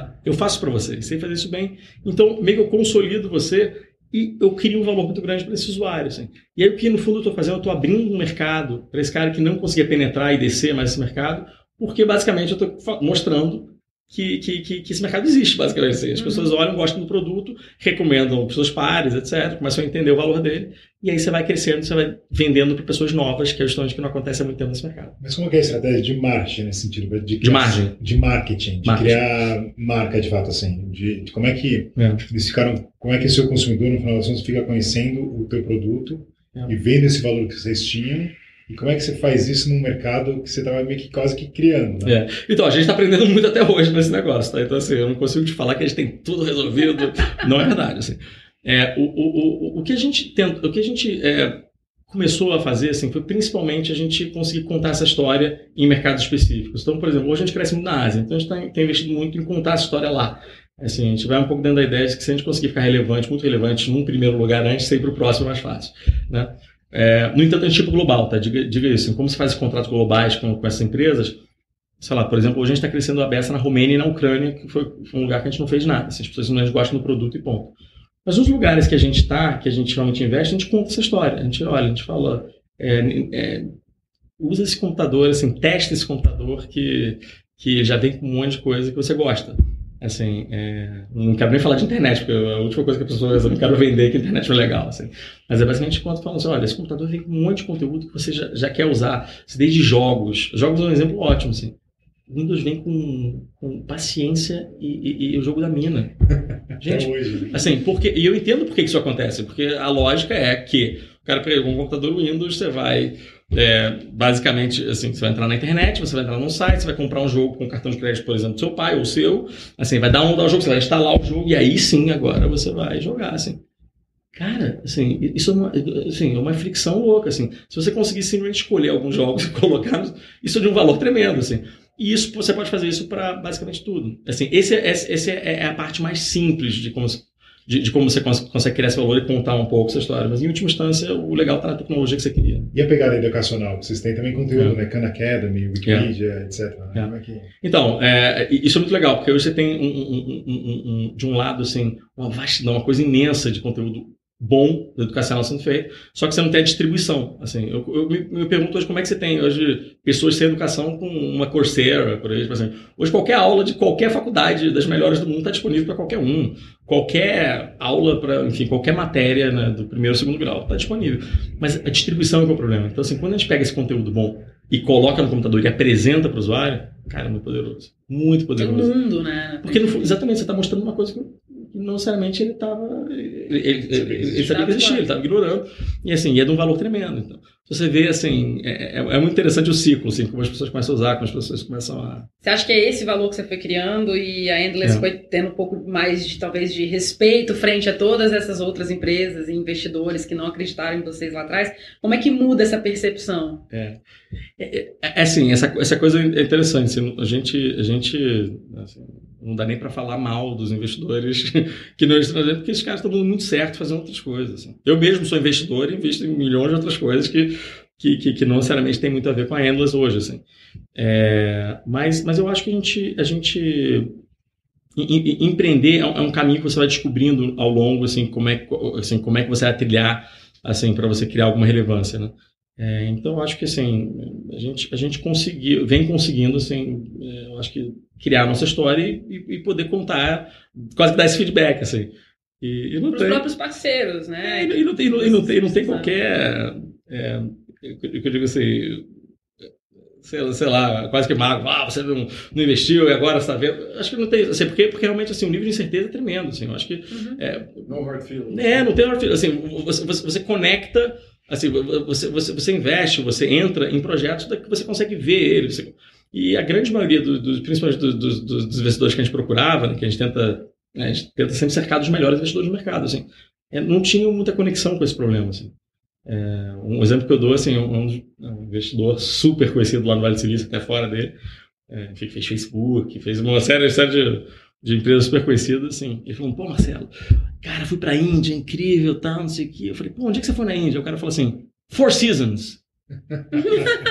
tá? Eu faço para você, sei fazer isso bem, então meio que eu consolido você e eu crio um valor muito grande para esse usuário, assim. E aí o que no fundo eu estou fazendo, eu estou abrindo um mercado para esse cara que não conseguia penetrar e descer mais esse mercado, porque basicamente eu estou mostrando que, que, que, que, esse mercado existe, basicamente. Assim. As uhum. pessoas olham, gostam do produto, recomendam para seus pares, etc., começam a entender o valor dele, e aí você vai crescendo, você vai vendendo para pessoas novas, que é justamente que não acontece há muito tempo nesse mercado. Mas como é, é a estratégia de marketing nesse sentido? De, de margem. De marketing, de marketing. criar marca de fato, assim. De, de como é que é. eles ficaram, como é que o seu consumidor, no final das contas, fica conhecendo o teu produto é. e vendo esse valor que vocês tinham e como é que você faz isso num mercado que você estava meio que quase que criando, né? É. Então, a gente está aprendendo muito até hoje nesse negócio, tá? Então, assim, eu não consigo te falar que a gente tem tudo resolvido. não é verdade, assim. É, o, o, o, o que a gente tenta, o que a gente é, começou a fazer, assim, foi principalmente a gente conseguir contar essa história em mercados específicos. Então, por exemplo, hoje a gente cresce muito na Ásia, então a gente tem, tem investido muito em contar essa história lá. Assim, a gente vai um pouco dentro da ideia de que se a gente conseguir ficar relevante, muito relevante, num primeiro lugar antes, sempre o próximo é mais fácil, né? É, no entanto, é tipo global, tá? Diga, diga isso. Como se faz contratos globais com, com essas empresas? Sei lá, por exemplo, hoje a gente está crescendo a beça na Romênia e na Ucrânia, que foi, foi, um lugar que a gente não fez nada. Assim, as pessoas não gostam do produto e ponto. Mas nos lugares que a gente está, que a gente realmente investe, a gente conta essa história. A gente olha, a gente fala, é, é, usa esse computador, assim, testa esse computador que, que já vem com um monte de coisa que você gosta. Assim, é, não quero nem falar de internet, porque a última coisa que a pessoa eu não quero vender é que a internet é legal. Assim. Mas é basicamente quando falam assim: olha, esse computador vem com um monte de conteúdo que você já, já quer usar, desde jogos. Jogos é um exemplo ótimo. Assim. Windows vem com, com paciência e, e, e, o jogo da mina. Gente, assim, porque, e eu entendo por que isso acontece, porque a lógica é que o cara pegou um computador Windows, você vai é, basicamente, assim, você vai entrar na internet, você vai entrar num site, você vai comprar um jogo com cartão de crédito, por exemplo, do seu pai ou seu, assim, vai downloadar o jogo, você vai instalar o jogo e aí sim, agora você vai jogar, assim. Cara, assim, isso é uma, assim, é uma fricção louca, assim. Se você conseguir simplesmente escolher alguns jogos e colocar, isso é de um valor tremendo, assim. E isso, você pode fazer isso para basicamente tudo. Assim, esse, é, esse é, é a parte mais simples de como de, de, como você cons consegue criar esse valor e contar um pouco essa história. Mas, em última instância, o legal está na tecnologia que você queria. E a pegada educacional? Vocês têm também conteúdo, é. né? Khan Academy, Wikipedia, é. etc. Né? É. Que... Então, é, isso é muito legal, porque hoje você tem, um, um, um, de um lado, assim, uma vastidão, uma coisa imensa de conteúdo bom da educação sendo feito, só que você não tem a distribuição. Assim, eu, eu me, me, pergunto hoje como é que você tem hoje pessoas sem educação com uma Coursera, por exemplo. Assim. Hoje qualquer aula de qualquer faculdade das melhores do mundo está disponível para qualquer um. Qualquer aula para, enfim, qualquer matéria né, do primeiro ou segundo grau está disponível. Mas a distribuição é que é o problema. Então, assim, quando a gente pega esse conteúdo bom e coloca no computador e apresenta para o usuário, cara, é muito poderoso. Muito poderoso. Tem mundo, né? Porque, exatamente, você está mostrando uma coisa que não necessariamente ele estava. Ele, ele, ele, ele, sabia que existia, ele estava ignorando. E assim, é de um valor tremendo. Então, você vê, assim, é, é, é, muito interessante o ciclo, assim, como as pessoas começam a usar, como as pessoas começam a. Você acha que é esse valor que você foi criando e a Endless é. foi tendo um pouco mais de, talvez, de respeito frente a todas essas outras empresas e investidores que não acreditaram em vocês lá atrás? Como é que muda essa percepção? É. É, é, é assim, essa, essa coisa é interessante. Assim, a gente. A gente assim, não dá nem para falar mal dos investidores que não estão porque esses caras estão dando muito certo fazendo outras coisas. Assim. Eu mesmo sou investidor e invisto em milhões de outras coisas que, que, que, que não necessariamente tem muito a ver com a Endless hoje. Assim. É, mas, mas eu acho que a gente, a gente empreender é, é um caminho que você vai descobrindo ao longo, assim, como é, assim, como é que você vai trilhar assim, para você criar alguma relevância. Né? É, então, eu acho que assim, a gente, a gente conseguiu, vem conseguindo, assim, é, eu acho que criar a nossa história e, e, poder contar, quase que dar esse feedback, assim. E, e não tem... Os próprios parceiros, né? E, e, não, tem, não, e, não, tem, não tem qualquer... É, eu, digo assim... Sei, sei, lá, quase que mago, ah, você não, não investiu e agora está vendo. Acho que não tem, assim, porque, porque realmente assim, o nível de incerteza é tremendo, assim, eu acho que... Uhum. É, no hard feelings. É, não tem hard feelings, assim, você, você, você conecta assim, você, você, você investe, você entra em projetos que você consegue ver eles. E a grande maioria, do, do principalmente do, do, dos investidores que a gente procurava, né, que a gente tenta, né, a gente tenta sempre cercar dos melhores investidores do mercado, assim, é, não tinha muita conexão com esse problema. Assim. É, um exemplo que eu dou, assim, um, um, investidor super conhecido lá no Vale do Silício, até fora dele, é, fez Facebook, fez uma série, série de, de empresas super conhecidas, assim, ele falou, pô, Marcelo, cara, fui pra Índia, incrível, tal, não sei o quê. Eu falei, pô, onde é que você foi na Índia? O cara falou assim, Four Seasons.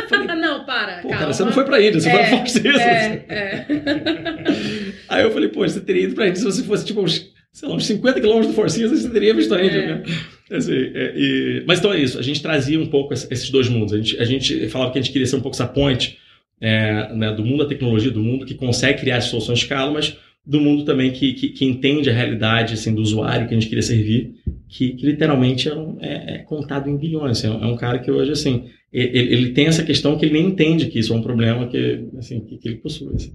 Falei, não, para. Pô, cara, você não foi pra Índia, você é, foi pra Seasons. É, é. Aí eu falei, pô, você teria ido pra Índia se você fosse tipo uns, sei lá, uns 50 quilômetros do Seasons, você teria visto a Índia. É. Né? Assim, é, e... Mas então é isso, a gente trazia um pouco esses dois mundos. A gente, a gente falava que a gente queria ser um pouco essa ponte é, né, do mundo da tecnologia, do mundo que consegue criar as soluções de escala, mas do mundo também que, que, que, entende a realidade assim, do usuário que a gente queria servir, que, que literalmente é, um, é, é, contado em bilhões. É um cara que hoje, assim, ele, ele, tem essa questão que ele nem entende que isso é um problema que, assim, que, que ele possui. Assim.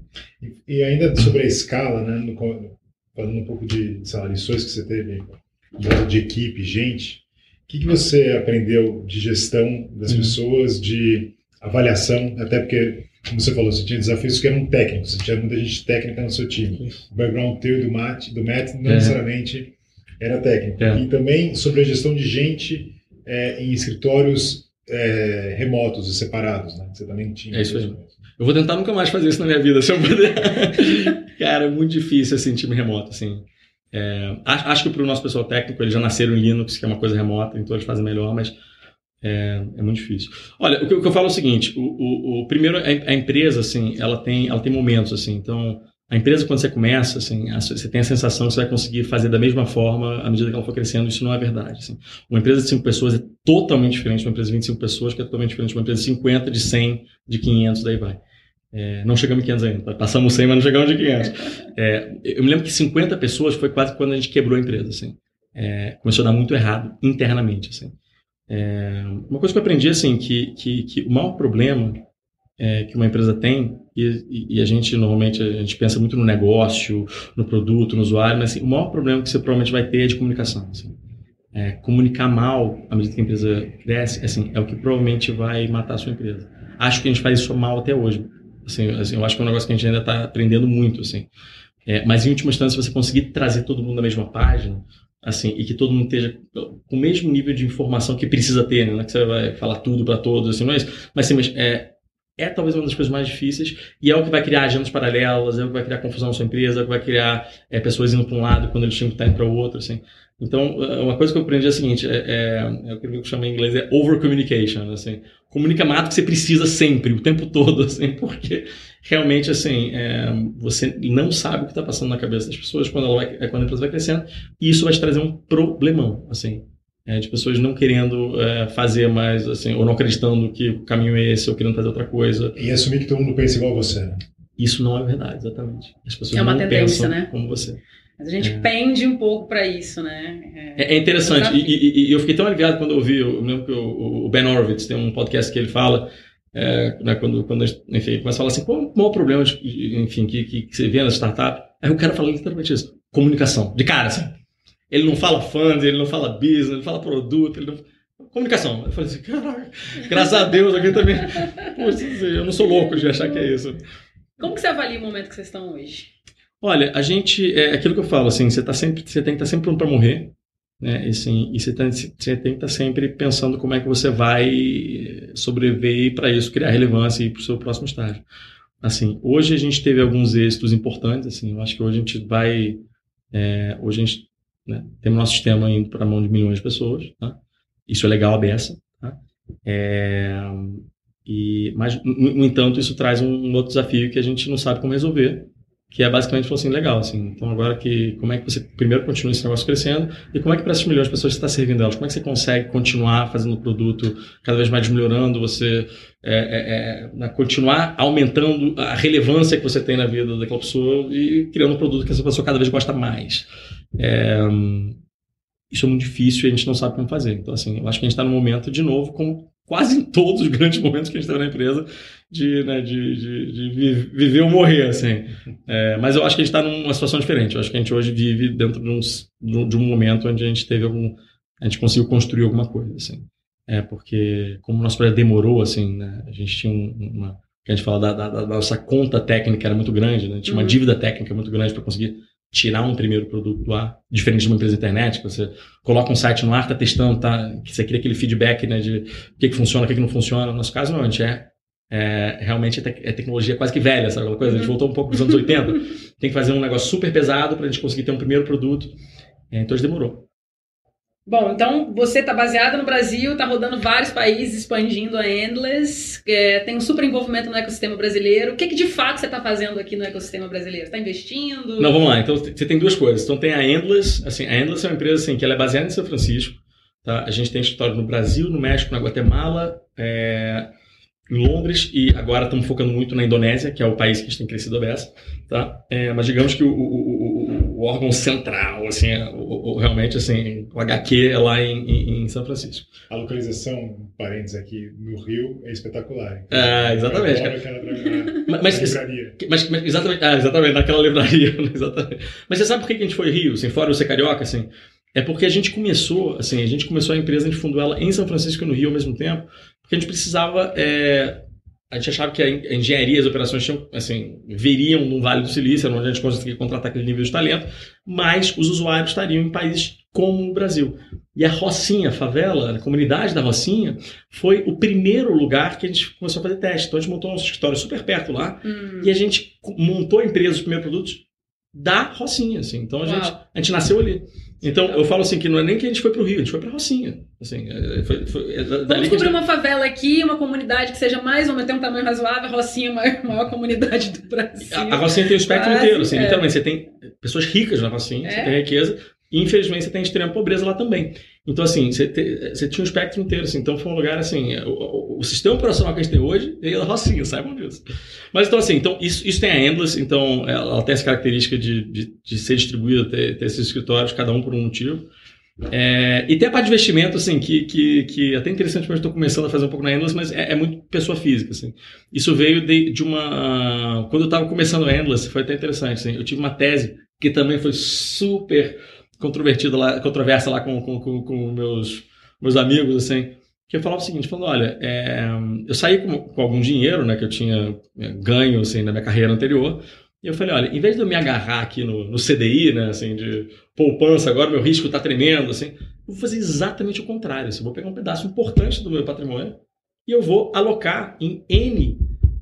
E ainda sobre a escala, né, no, falando um pouco de sei lá, lições que você teve de equipe, gente, o que, que você aprendeu de gestão das uhum. pessoas, de avaliação, até porque como você falou, você tinha desafios que eram técnicos, você tinha muita gente técnica no seu time. O background teu do Matt, do Matt não é. necessariamente era técnico. É. E também sobre a gestão de gente é, em escritórios é, remotos e separados, né? Você também tinha. É isso aí. Eu vou tentar nunca mais fazer isso na minha vida, se eu puder. Cara, é muito difícil assim, time remoto, assim. É, acho que para o nosso pessoal técnico, eles já nasceram em Linux, que é uma coisa remota, então eles fazem melhor, mas é, é muito difícil. Olha, o que, eu falo é o seguinte: o, o, o primeiro, a, a, empresa, assim, ela tem, ela tem momentos, assim. Então, a empresa, quando você começa, assim, você tem a sensação que você vai conseguir fazer da mesma forma à medida que ela for crescendo. Isso não é verdade. Assim. Uma empresa de 5 pessoas é totalmente diferente de uma empresa de 25 pessoas, que é totalmente diferente de uma empresa de 50, de 100, de 500, daí vai. É, não chegamos em 500 ainda. Passamos 100, mas não chegamos de 500. É, eu me lembro que 50 pessoas foi quase quando a gente quebrou a empresa. Assim. É, começou a dar muito errado internamente. Assim. É, uma coisa que eu aprendi assim que, que, que o maior problema é, que uma empresa tem e, e, a gente normalmente a gente pensa muito no negócio, no produto, no usuário, mas assim, o maior problema que você provavelmente vai ter é de comunicação. Assim. É, comunicar mal à medida que a empresa cresce, assim, é o que provavelmente vai matar a sua empresa. Acho que a gente faz isso mal até hoje. Assim, assim eu acho que é um negócio que a gente ainda está aprendendo muito, assim. É, mas em última instância, você conseguir trazer todo mundo na mesma página, assim, e que todo mundo esteja com o mesmo nível de informação que precisa ter, né? Não é que você vai falar tudo para todos, assim, não é isso. Mas, assim, mas é, é talvez uma das coisas mais difíceis e é o que vai criar agendas paralelas, é o que vai criar confusão na sua empresa, é o que vai criar é, pessoas indo para um lado quando eles tinham que estar indo para o outro, assim. Então, é, uma coisa que eu aprendi é a seguinte, é, é, é o que eu chamo em inglês é over communication, assim. Comunica mais do que você precisa sempre, o tempo todo, assim, porque realmente, assim, é, você não sabe o que está passando na cabeça das pessoas quando, ela vai, é, quando a empresa vai crescendo, e isso vai te trazer um problemão, assim, é, de pessoas não querendo é, fazer mais, assim, ou não acreditando que o caminho é esse, ou querendo fazer outra coisa. E assumir que todo mundo pensa igual a você, né? Isso não é verdade, exatamente. As pessoas é uma não tendência, pensam né? como você. Mas a gente é. pende um pouco para isso, né? É, é interessante. E, e, e, eu fiquei tão aliviado quando eu ouvi, eu lembro que o, o Ben Horowitz tem um podcast que ele fala é, né, quando, quando enfim, começa a falar assim, qual o maior problema de, enfim, que, que, que, você vê na startup? Aí o cara fala literalmente isso, comunicação, de cara, assim. Ele não fala fund, ele não fala business, ele não fala produto, ele não... Comunicação. Eu falei assim, caraca, graças a Deus aqui também. Poxa, eu não sou louco de achar que é isso. Como que você avalia o momento que vocês estão hoje? Olha, a gente, é aquilo que eu falo, assim, você, tá sempre, você tem que estar tá sempre pronto para morrer, né? E, assim, e você, tem, você tem que estar tá sempre pensando como é que você vai sobreviver para isso, criar relevância e ir para o seu próximo estágio. Assim, hoje a gente teve alguns êxitos importantes, assim, eu acho que hoje a gente vai, é, hoje a gente né, temos nosso sistema indo para a mão de milhões de pessoas, tá? Isso é legal a beça, tá? É, e, mas, no, entanto, isso traz um, um outro desafio que a gente não sabe como resolver, que é basicamente assim, legal, assim, então agora que, como é que você primeiro continua esse negócio crescendo e como é que para essas milhões de pessoas você está servindo elas, como é que você consegue continuar fazendo o produto cada vez mais melhorando, você é, é, é, né, continuar aumentando a relevância que você tem na vida daquela pessoa e criando um produto que essa pessoa cada vez gosta mais. É, isso é muito difícil e a gente não sabe como fazer. Então, assim, eu acho que a gente está no momento, de novo, com quase em todos os grandes momentos que a gente teve na empresa de, né, de, de, de, viver ou morrer, assim. É, mas eu acho que a gente está numa situação diferente. Eu acho que a gente hoje vive dentro de, uns, de um momento onde a gente teve algum... A gente conseguiu construir alguma coisa, assim. É, porque como o nosso projeto demorou, assim, né, a gente tinha uma... A gente fala da, da, da, nossa conta técnica era muito grande, né? Tinha uma uhum. dívida técnica muito grande para conseguir tirar um primeiro produto do ar, diferente de uma empresa internet, que você coloca um site no ar, está testando, tá, que você cria aquele feedback né, de o que, que funciona, o que, que não funciona. No nosso caso, não, a gente é, é realmente é, é tecnologia quase que velha, sabe aquela coisa? A gente uhum. voltou um pouco dos anos 80, tem que fazer um negócio super pesado para a gente conseguir ter um primeiro produto. É, então, demorou. Bom, então você está baseado no Brasil, está rodando vários países, expandindo a Endless, é, tem um super envolvimento no ecossistema brasileiro. O que, que de fato você está fazendo aqui no ecossistema brasileiro? Está investindo? Não, vamos lá. Então você tem duas coisas. Então tem a Endless, assim, a Endless é uma empresa assim, que ela é baseada em São Francisco. Tá? A gente tem escritório no Brasil, no México, na Guatemala. É... em Londres e agora estamos focando muito na Indonésia, que é o país que a gente tem crescido a beça, tá? É, mas digamos que o, o, órgão central, assim, é, o, realmente, assim, o HQ é lá em, em, em, São Francisco. A localização, parênteses aqui, no Rio é espetacular. Então, é, exatamente. mas, mas, mas, mas, exatamente, ah, exatamente, naquela livraria, exatamente. Mas você sabe por que a gente foi Rio, assim, fora o ser carioca, assim? É porque a gente começou, assim, a gente começou a empresa, a gente fundou ela em São Francisco e no Rio ao mesmo tempo, porque a gente precisava. É, a gente achava que a engenharia e as operações tinham, assim, viriam no Vale do Silício, onde a gente conseguia contratar aquele nível de talento, mas os usuários estariam em países como o Brasil. E a Rocinha, a favela, a comunidade da Rocinha, foi o primeiro lugar que a gente começou a fazer teste. Então a gente montou um escritório super perto lá hum. e a gente montou a empresa, os primeiros produtos da Rocinha, assim. Então a gente, a gente nasceu ali. Então, eu falo assim que não é nem que a gente foi para o Rio, a gente foi para Rocinha. Assim, é, foi, foi, é Vamos descobrir gente... uma favela aqui, uma comunidade que seja mais ou menos tem um tamanho razoável, Rocinha, a maior, maior comunidade do Brasil. A, a Rocinha tem o espectro Quase, inteiro, assim, é. literalmente. Você tem pessoas ricas na Rocinha, é. você tem riqueza, e infelizmente você tem extrema pobreza lá também. Então, assim, você, tinha um espectro inteiro, assim. Então, foi um lugar, assim, o, o, sistema operacional que a gente tem hoje é da Rocinha, saibam disso. Mas, então, assim, então, isso, isso tem a Endless, então, ela tem essa característica de, de, de ser distribuída, ter, ter esses escritórios, cada um por um motivo. É, e tem a parte de investimento, assim, que, que, que é até interessante, mas estou começando a fazer um pouco na Endless, mas é, é muito pessoa física, assim. Isso veio de, de uma... Quando eu estava começando a Endless, foi até interessante, assim, eu tive uma tese que também foi super controvertida lá, controversa lá com, com, com, com meus, meus amigos, assim, que eu falava o seguinte, falando, olha, é, eu saí com, com, algum dinheiro, né, que eu tinha é, ganho, assim, na minha carreira anterior, e eu falei, olha, em vez de eu me agarrar aqui no, no CDI, né, assim, de poupança, agora meu risco está tremendo, assim, eu vou fazer exatamente o contrário, assim, eu vou pegar um pedaço importante do meu patrimônio e eu vou alocar em N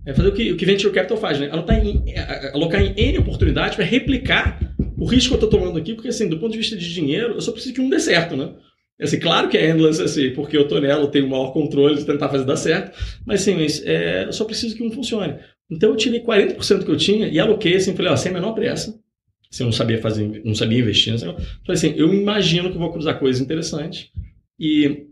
é fazer o que, o que Venture Capital faz, né? Alocar em, alocar em N oportunidades para replicar o risco que eu estou tomando aqui, porque assim, do ponto de vista de dinheiro, eu só preciso que um dê certo, né? Assim, claro que é endless, assim, porque eu estou nela, eu tenho o maior controle de tentar fazer dar certo, mas sim, mas, é, eu só preciso que um funcione. Então eu tirei 40% que eu tinha e aloquei assim, falei, ó, sem a menor pressa, assim, eu não sabia fazer, não sabia investir, não sabia. falei assim, eu imagino que vou cruzar coisas interessantes e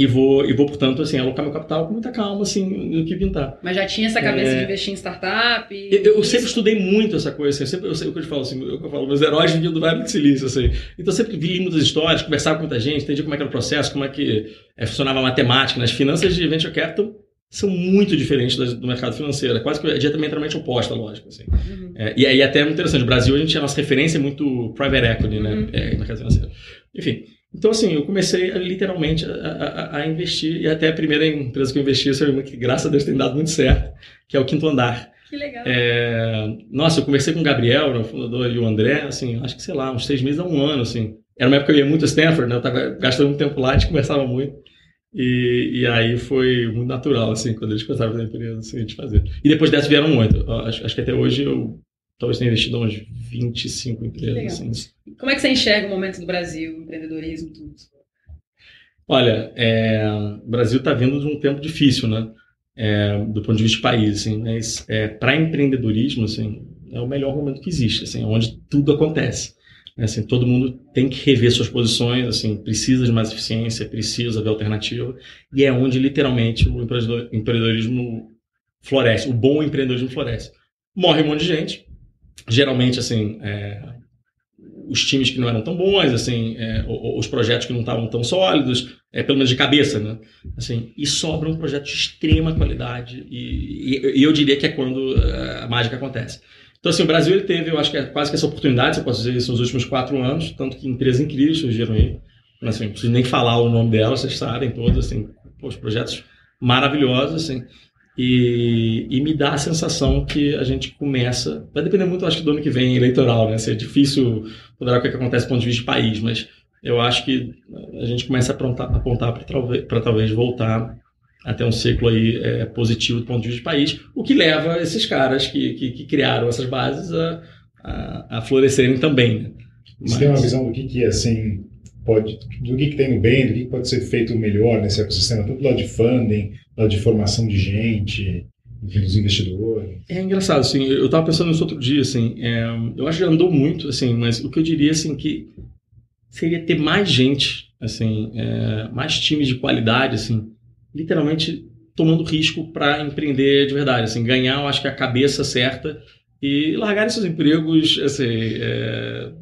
e vou, e vou, portanto, assim, alocar meu capital com muita calma, assim, no que pintar. Mas já tinha essa cabeça é... de investir em startup? E... Eu, eu sempre estudei muito essa coisa, assim, eu sempre, eu sei o que eu te falo, assim, eu, eu falo, meus heróis vinham do Vale do Silício, assim. Então eu sempre vi muitas histórias, conversava com muita gente, entendia como é que era o processo, como é que é, funcionava a matemática. Nas finanças de venture capital são muito diferentes das, do mercado financeiro, é quase que é diametralmente oposta, lógico, assim. Uhum. É, e aí até é muito interessante, no Brasil a gente, a nossa referência é muito private equity, né, uhum. é, mercado financeiro. Enfim... Então, assim, eu comecei literalmente a, a, a, investir, e até a primeira empresa que eu investi, eu que graças a Deus tem dado muito certo, que é o Quinto Andar. Que legal. É, nossa, eu conversei com o Gabriel, o fundador, e o André, assim, acho que, sei lá, uns seis meses a um ano, assim. Era uma época que eu ia muito a Stanford, né? Eu estava gastando muito tempo lá, a gente conversava muito. E, e aí foi muito natural, assim, quando eles começaram a fazer a empresa, assim, a gente fazer. E depois dessa vieram muito. Acho, acho que até hoje eu talvez tenha investido uns 25 empresas. Assim. Como é que você enxerga o momento do Brasil, empreendedorismo, tudo? Olha, é, o Brasil está vindo de um tempo difícil, né? É, do ponto de vista de país, assim, mas é, para empreendedorismo, assim, é o melhor momento que existe, assim, onde tudo acontece. Né? Assim, todo mundo tem que rever suas posições, assim, precisa de mais eficiência, precisa ver alternativa, e é onde literalmente o empreendedorismo floresce, o bom empreendedorismo floresce. Morre um monte de gente, geralmente, assim, é, os times que não eram tão bons, assim, é, os projetos que não estavam tão sólidos, é, pelo menos de cabeça, né? Assim, e sobra um projeto de extrema qualidade e, e, e, eu diria que é quando é, a mágica acontece. Então, assim, o Brasil ele teve, eu acho que é quase que essa oportunidade, se eu posso dizer isso, nos últimos quatro anos, tanto que empresas incríveis surgiram aí. Assim, não preciso nem falar o nome delas, vocês sabem todos, assim, os projetos maravilhosos, assim. E, e, me dá a sensação que a gente começa. Vai depender muito, acho que, do ano que vem eleitoral, né? Se é difícil ponderar o que, é que acontece do ponto de vista de país, mas eu acho que a gente começa a apontar, apontar para talvez, talvez voltar até um ciclo aí é, positivo do ponto de vista de país, o que leva esses caras que, que, que criaram essas bases a, a, a florescerem também. Né? Você tem uma visão do que, que assim, pode, do que, que tem no bem, do que, que pode ser feito melhor nesse ecossistema, tanto do lado de funding, de formação de gente, dos investidores. É engraçado, assim, eu estava pensando nisso outro dia, assim, é, eu acho que andou muito, assim, mas o que eu diria, assim, que seria ter mais gente, assim, é, mais times de qualidade, assim, literalmente tomando risco para empreender de verdade, assim, ganhar, eu acho que a cabeça certa e largar esses empregos, assim, é...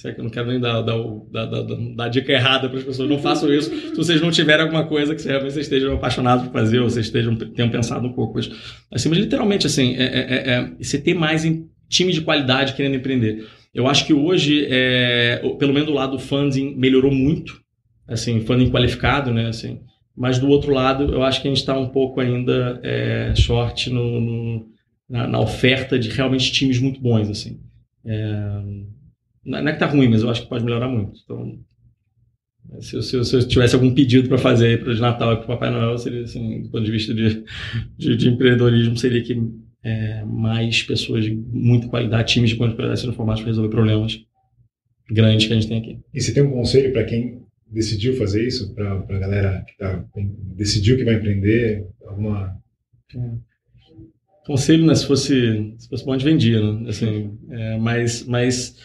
Sei que eu não quero nem dar, dar, dar, dar, dica errada para as pessoas, não façam isso se vocês não tiverem alguma coisa que vocês estejam apaixonados por fazer, ou vocês estejam, tenham pensado um pouco. Mas, assim, mas literalmente, assim, é, é, é, você ter mais em, time de qualidade querendo empreender. Eu acho que hoje, é, pelo menos do lado do funding, melhorou muito, assim, funding qualificado, né, assim, mas do outro lado, eu acho que a gente está um pouco ainda é, short no, no na, na, oferta de realmente times muito bons, assim. Não é que tá ruim, mas eu acho que pode melhorar muito. Então, se, se, se eu tivesse algum pedido para fazer para o Natal e para o Papai Noel, seria assim, do ponto de vista de, de, de empreendedorismo, seria que é, mais pessoas de muita qualidade, times de muita qualidade sendo formados para resolver problemas grandes que a gente tem aqui. E você tem um conselho para quem decidiu fazer isso, para a galera que tá, decidiu que vai empreender? Alguma. É. Conselho, né? Se fosse, se fosse bom, a gente vendia, né? Assim, é, mas, mas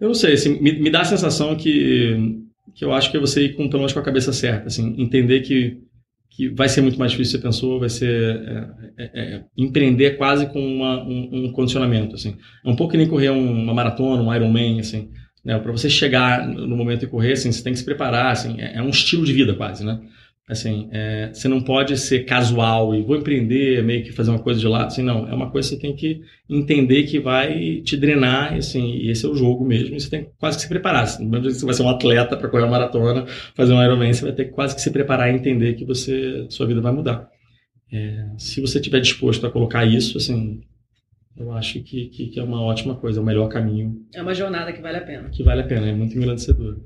eu não sei, assim, me, me, dá a sensação que, que eu acho que é você ir com, pelo menos com a cabeça certa, assim, entender que que vai ser muito mais difícil do que você pensou, vai ser é, é, é, empreender quase com uma, um, um, condicionamento, assim. É um pouco que nem correr uma maratona, um Ironman, assim, né? Para você chegar no momento e correr, assim, você tem que se preparar, assim, é, é um estilo de vida quase, né? Assim, é, você não pode ser casual e vou empreender, meio que fazer uma coisa de lado, assim, não. É uma coisa que você tem que entender que vai te drenar, assim, e esse é o jogo mesmo, e você tem que quase que se preparar. Assim, mesmo que você vai ser um atleta para correr uma maratona, fazer um Ironman, você vai ter que quase que se preparar e entender que você, sua vida vai mudar. É, se você estiver disposto a colocar isso, assim, eu acho que, que, que, é uma ótima coisa, é o melhor caminho. É uma jornada que vale a pena. Que vale a pena, é muito engrandecedor.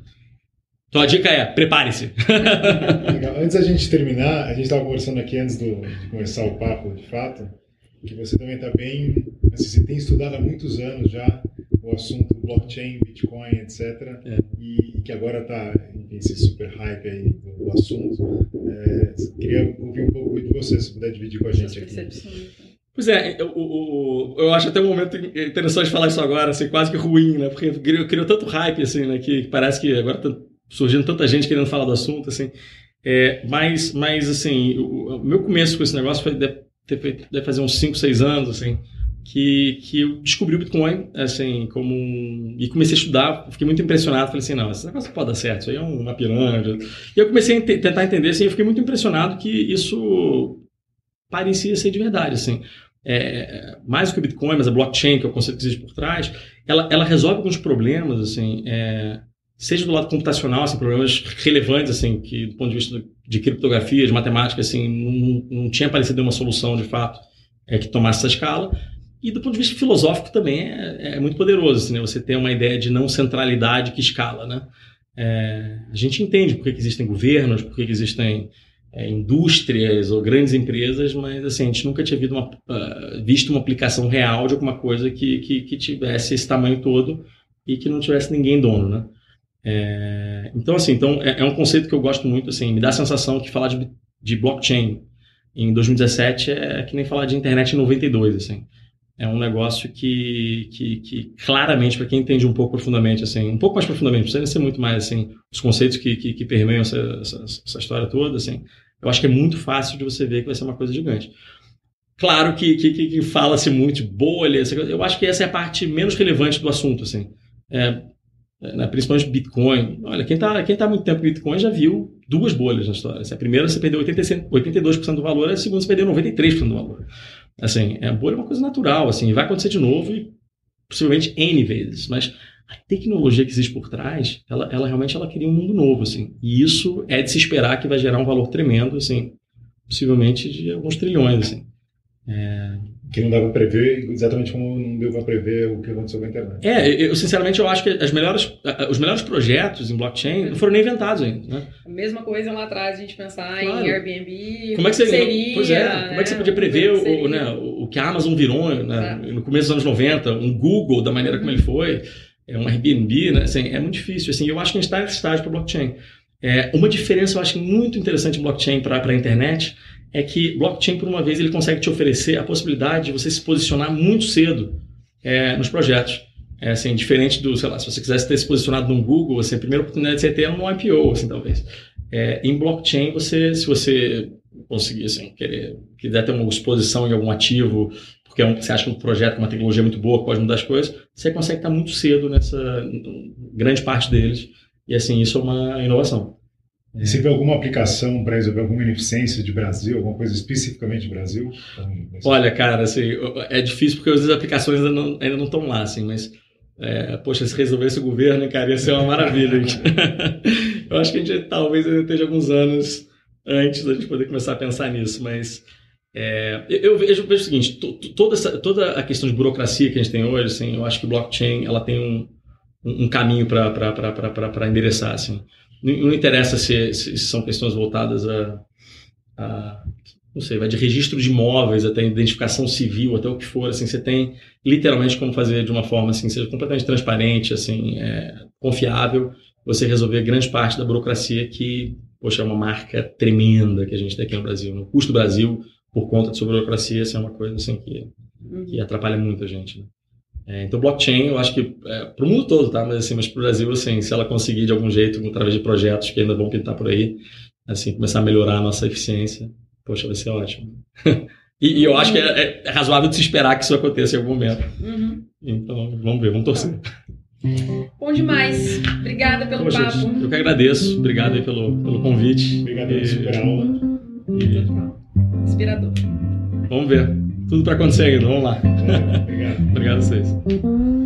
Então a dica é, prepare-se. Antes da gente terminar, a gente estava conversando aqui antes do, de começar o papo, de fato, que você também está bem, assim, você tem estudado há muitos anos já o assunto blockchain, Bitcoin, etc. É. E, e, que agora está esse super hype aí do, do assunto. É, queria ouvir um pouco de você, se puder dividir com a gente aqui. Pois é, eu, eu, eu, acho até um momento interessante falar isso agora, assim, quase que ruim, né? Porque criou, criou tanto hype, assim, né? Que parece que agora tá surgindo tanta gente querendo falar do assunto, assim. É, mas, mas, assim, o, meu começo com esse negócio foi, deve, deve fazer uns 5, 6 anos, assim, que, que eu descobri o Bitcoin, assim, como um, e comecei a estudar, fiquei muito impressionado, falei assim, não, esse negócio pode dar certo, isso aí é uma pirâmide. E eu comecei a tentar entender, assim, eu fiquei muito impressionado que isso parecia ser de verdade, assim. É, mais do que o Bitcoin, mas a blockchain, que é o conceito que existe por trás, ela, ela resolve alguns problemas, assim, é, seja do lado computacional, assim, problemas relevantes, assim, que do ponto de vista de criptografia, de matemática, assim, não, não tinha aparecido uma solução, de fato, é, que tomasse essa escala. E do ponto de vista filosófico também é, é muito poderoso, assim, né? Você tem uma ideia de não centralidade que escala, né? É, a gente entende por que, existem governos, por que existem é, indústrias ou grandes empresas, mas assim, a gente nunca tinha visto uma, uh, visto uma aplicação real de alguma coisa que, que, que tivesse esse tamanho todo e que não tivesse ninguém dono, né? É, então, assim, então é, é, um conceito que eu gosto muito, assim, me dá a sensação que falar de, de blockchain em 2017 é que nem falar de internet em 92, assim. É um negócio que, que, que claramente, para quem entende um pouco profundamente, assim, um pouco mais profundamente, precisa ser muito mais, assim, os conceitos que, que, que permeiam essa, essa, essa, história toda, assim, eu acho que é muito fácil de você ver que vai ser uma coisa gigante. Claro que, que, que fala-se muito de bolha, eu acho que essa é a parte menos relevante do assunto, assim. É, né, principalmente Bitcoin. Olha, quem está quem tá muito tempo em Bitcoin já viu duas bolhas na história. Assim, a primeira você perdeu 82% do valor, a segunda você perdeu 93% do valor. Assim, a bolha é uma coisa natural, assim, vai acontecer de novo e possivelmente N vezes, mas a tecnologia que existe por trás, ela, ela realmente ela cria um mundo novo, assim, e isso é de se esperar que vai gerar um valor tremendo, assim, possivelmente de alguns trilhões, assim. É, que não dá para prever, exatamente como não deu para prever o que aconteceu com a internet. É, eu sinceramente eu acho que as melhores, os melhores projetos em blockchain não foram nem inventados ainda. Né? A mesma coisa lá atrás a gente pensar claro. em Airbnb, como é que você, seria, pois é, né? como é que você podia prever o, o, né, o que a Amazon virou né, no começo dos anos 90, um Google da maneira como ele foi, é um Airbnb, né, assim, é muito difícil. Assim, eu acho que a gente está nesse estágio para blockchain. É, uma diferença eu acho muito interessante em blockchain para a internet é que blockchain, por uma vez, ele consegue te oferecer a possibilidade de você se posicionar muito cedo é, nos projetos. É, assim, diferente do, sei lá, se você quisesse ter se posicionado no Google, assim, a primeira oportunidade que você tem é no IPO, assim, talvez. É, em blockchain, você, se você conseguir, assim, querer, quiser ter uma exposição em algum ativo, porque é um, você acha que um projeto uma tecnologia muito boa pode mudar as coisas, você consegue estar muito cedo nessa grande parte deles. E assim, isso é uma inovação. E você vê alguma aplicação para resolver alguma ineficiência de Brasil, alguma coisa especificamente de Brasil? Olha, cara, assim, é difícil porque as aplicações ainda não, estão lá, assim, mas é, poxa, se resolvesse o governo, cara, ia ser uma maravilha. eu acho que a gente talvez ainda esteja alguns anos antes da gente poder começar a pensar nisso, mas é, eu, vejo, vejo, o seguinte, toda, essa, toda a questão de burocracia que a gente tem hoje, assim, eu acho que blockchain ela tem um, um caminho para endereçar. Assim. Não, interessa se, se, são questões voltadas a, a, não sei, vai de registro de imóveis até identificação civil, até o que for, assim, você tem literalmente como fazer de uma forma assim, seja completamente transparente, assim, é, confiável, você resolver grande parte da burocracia que, poxa, é uma marca tremenda que a gente tem aqui no Brasil. No custo do Brasil, por conta de sua burocracia, assim, é uma coisa assim que, que atrapalha muito a gente. Né? É, então, blockchain, eu acho que é, para o mundo todo, tá? Mas assim, mas para o Brasil, assim, se ela conseguir de algum jeito, através de projetos que ainda vão pintar por aí, assim, começar a melhorar a nossa eficiência, poxa, vai ser ótimo. e, e, eu acho que é, é, razoável de se esperar que isso aconteça em algum momento. Uhum. Então, vamos ver, vamos torcer. Bom demais. Obrigada pelo Poxa, papo. Eu que agradeço. Obrigado aí pelo, pelo convite. Obrigado pela super aula. E... Inspirador. Vamos ver tudo para acontecer ainda. Vamos lá. Obrigado. obrigado a vocês.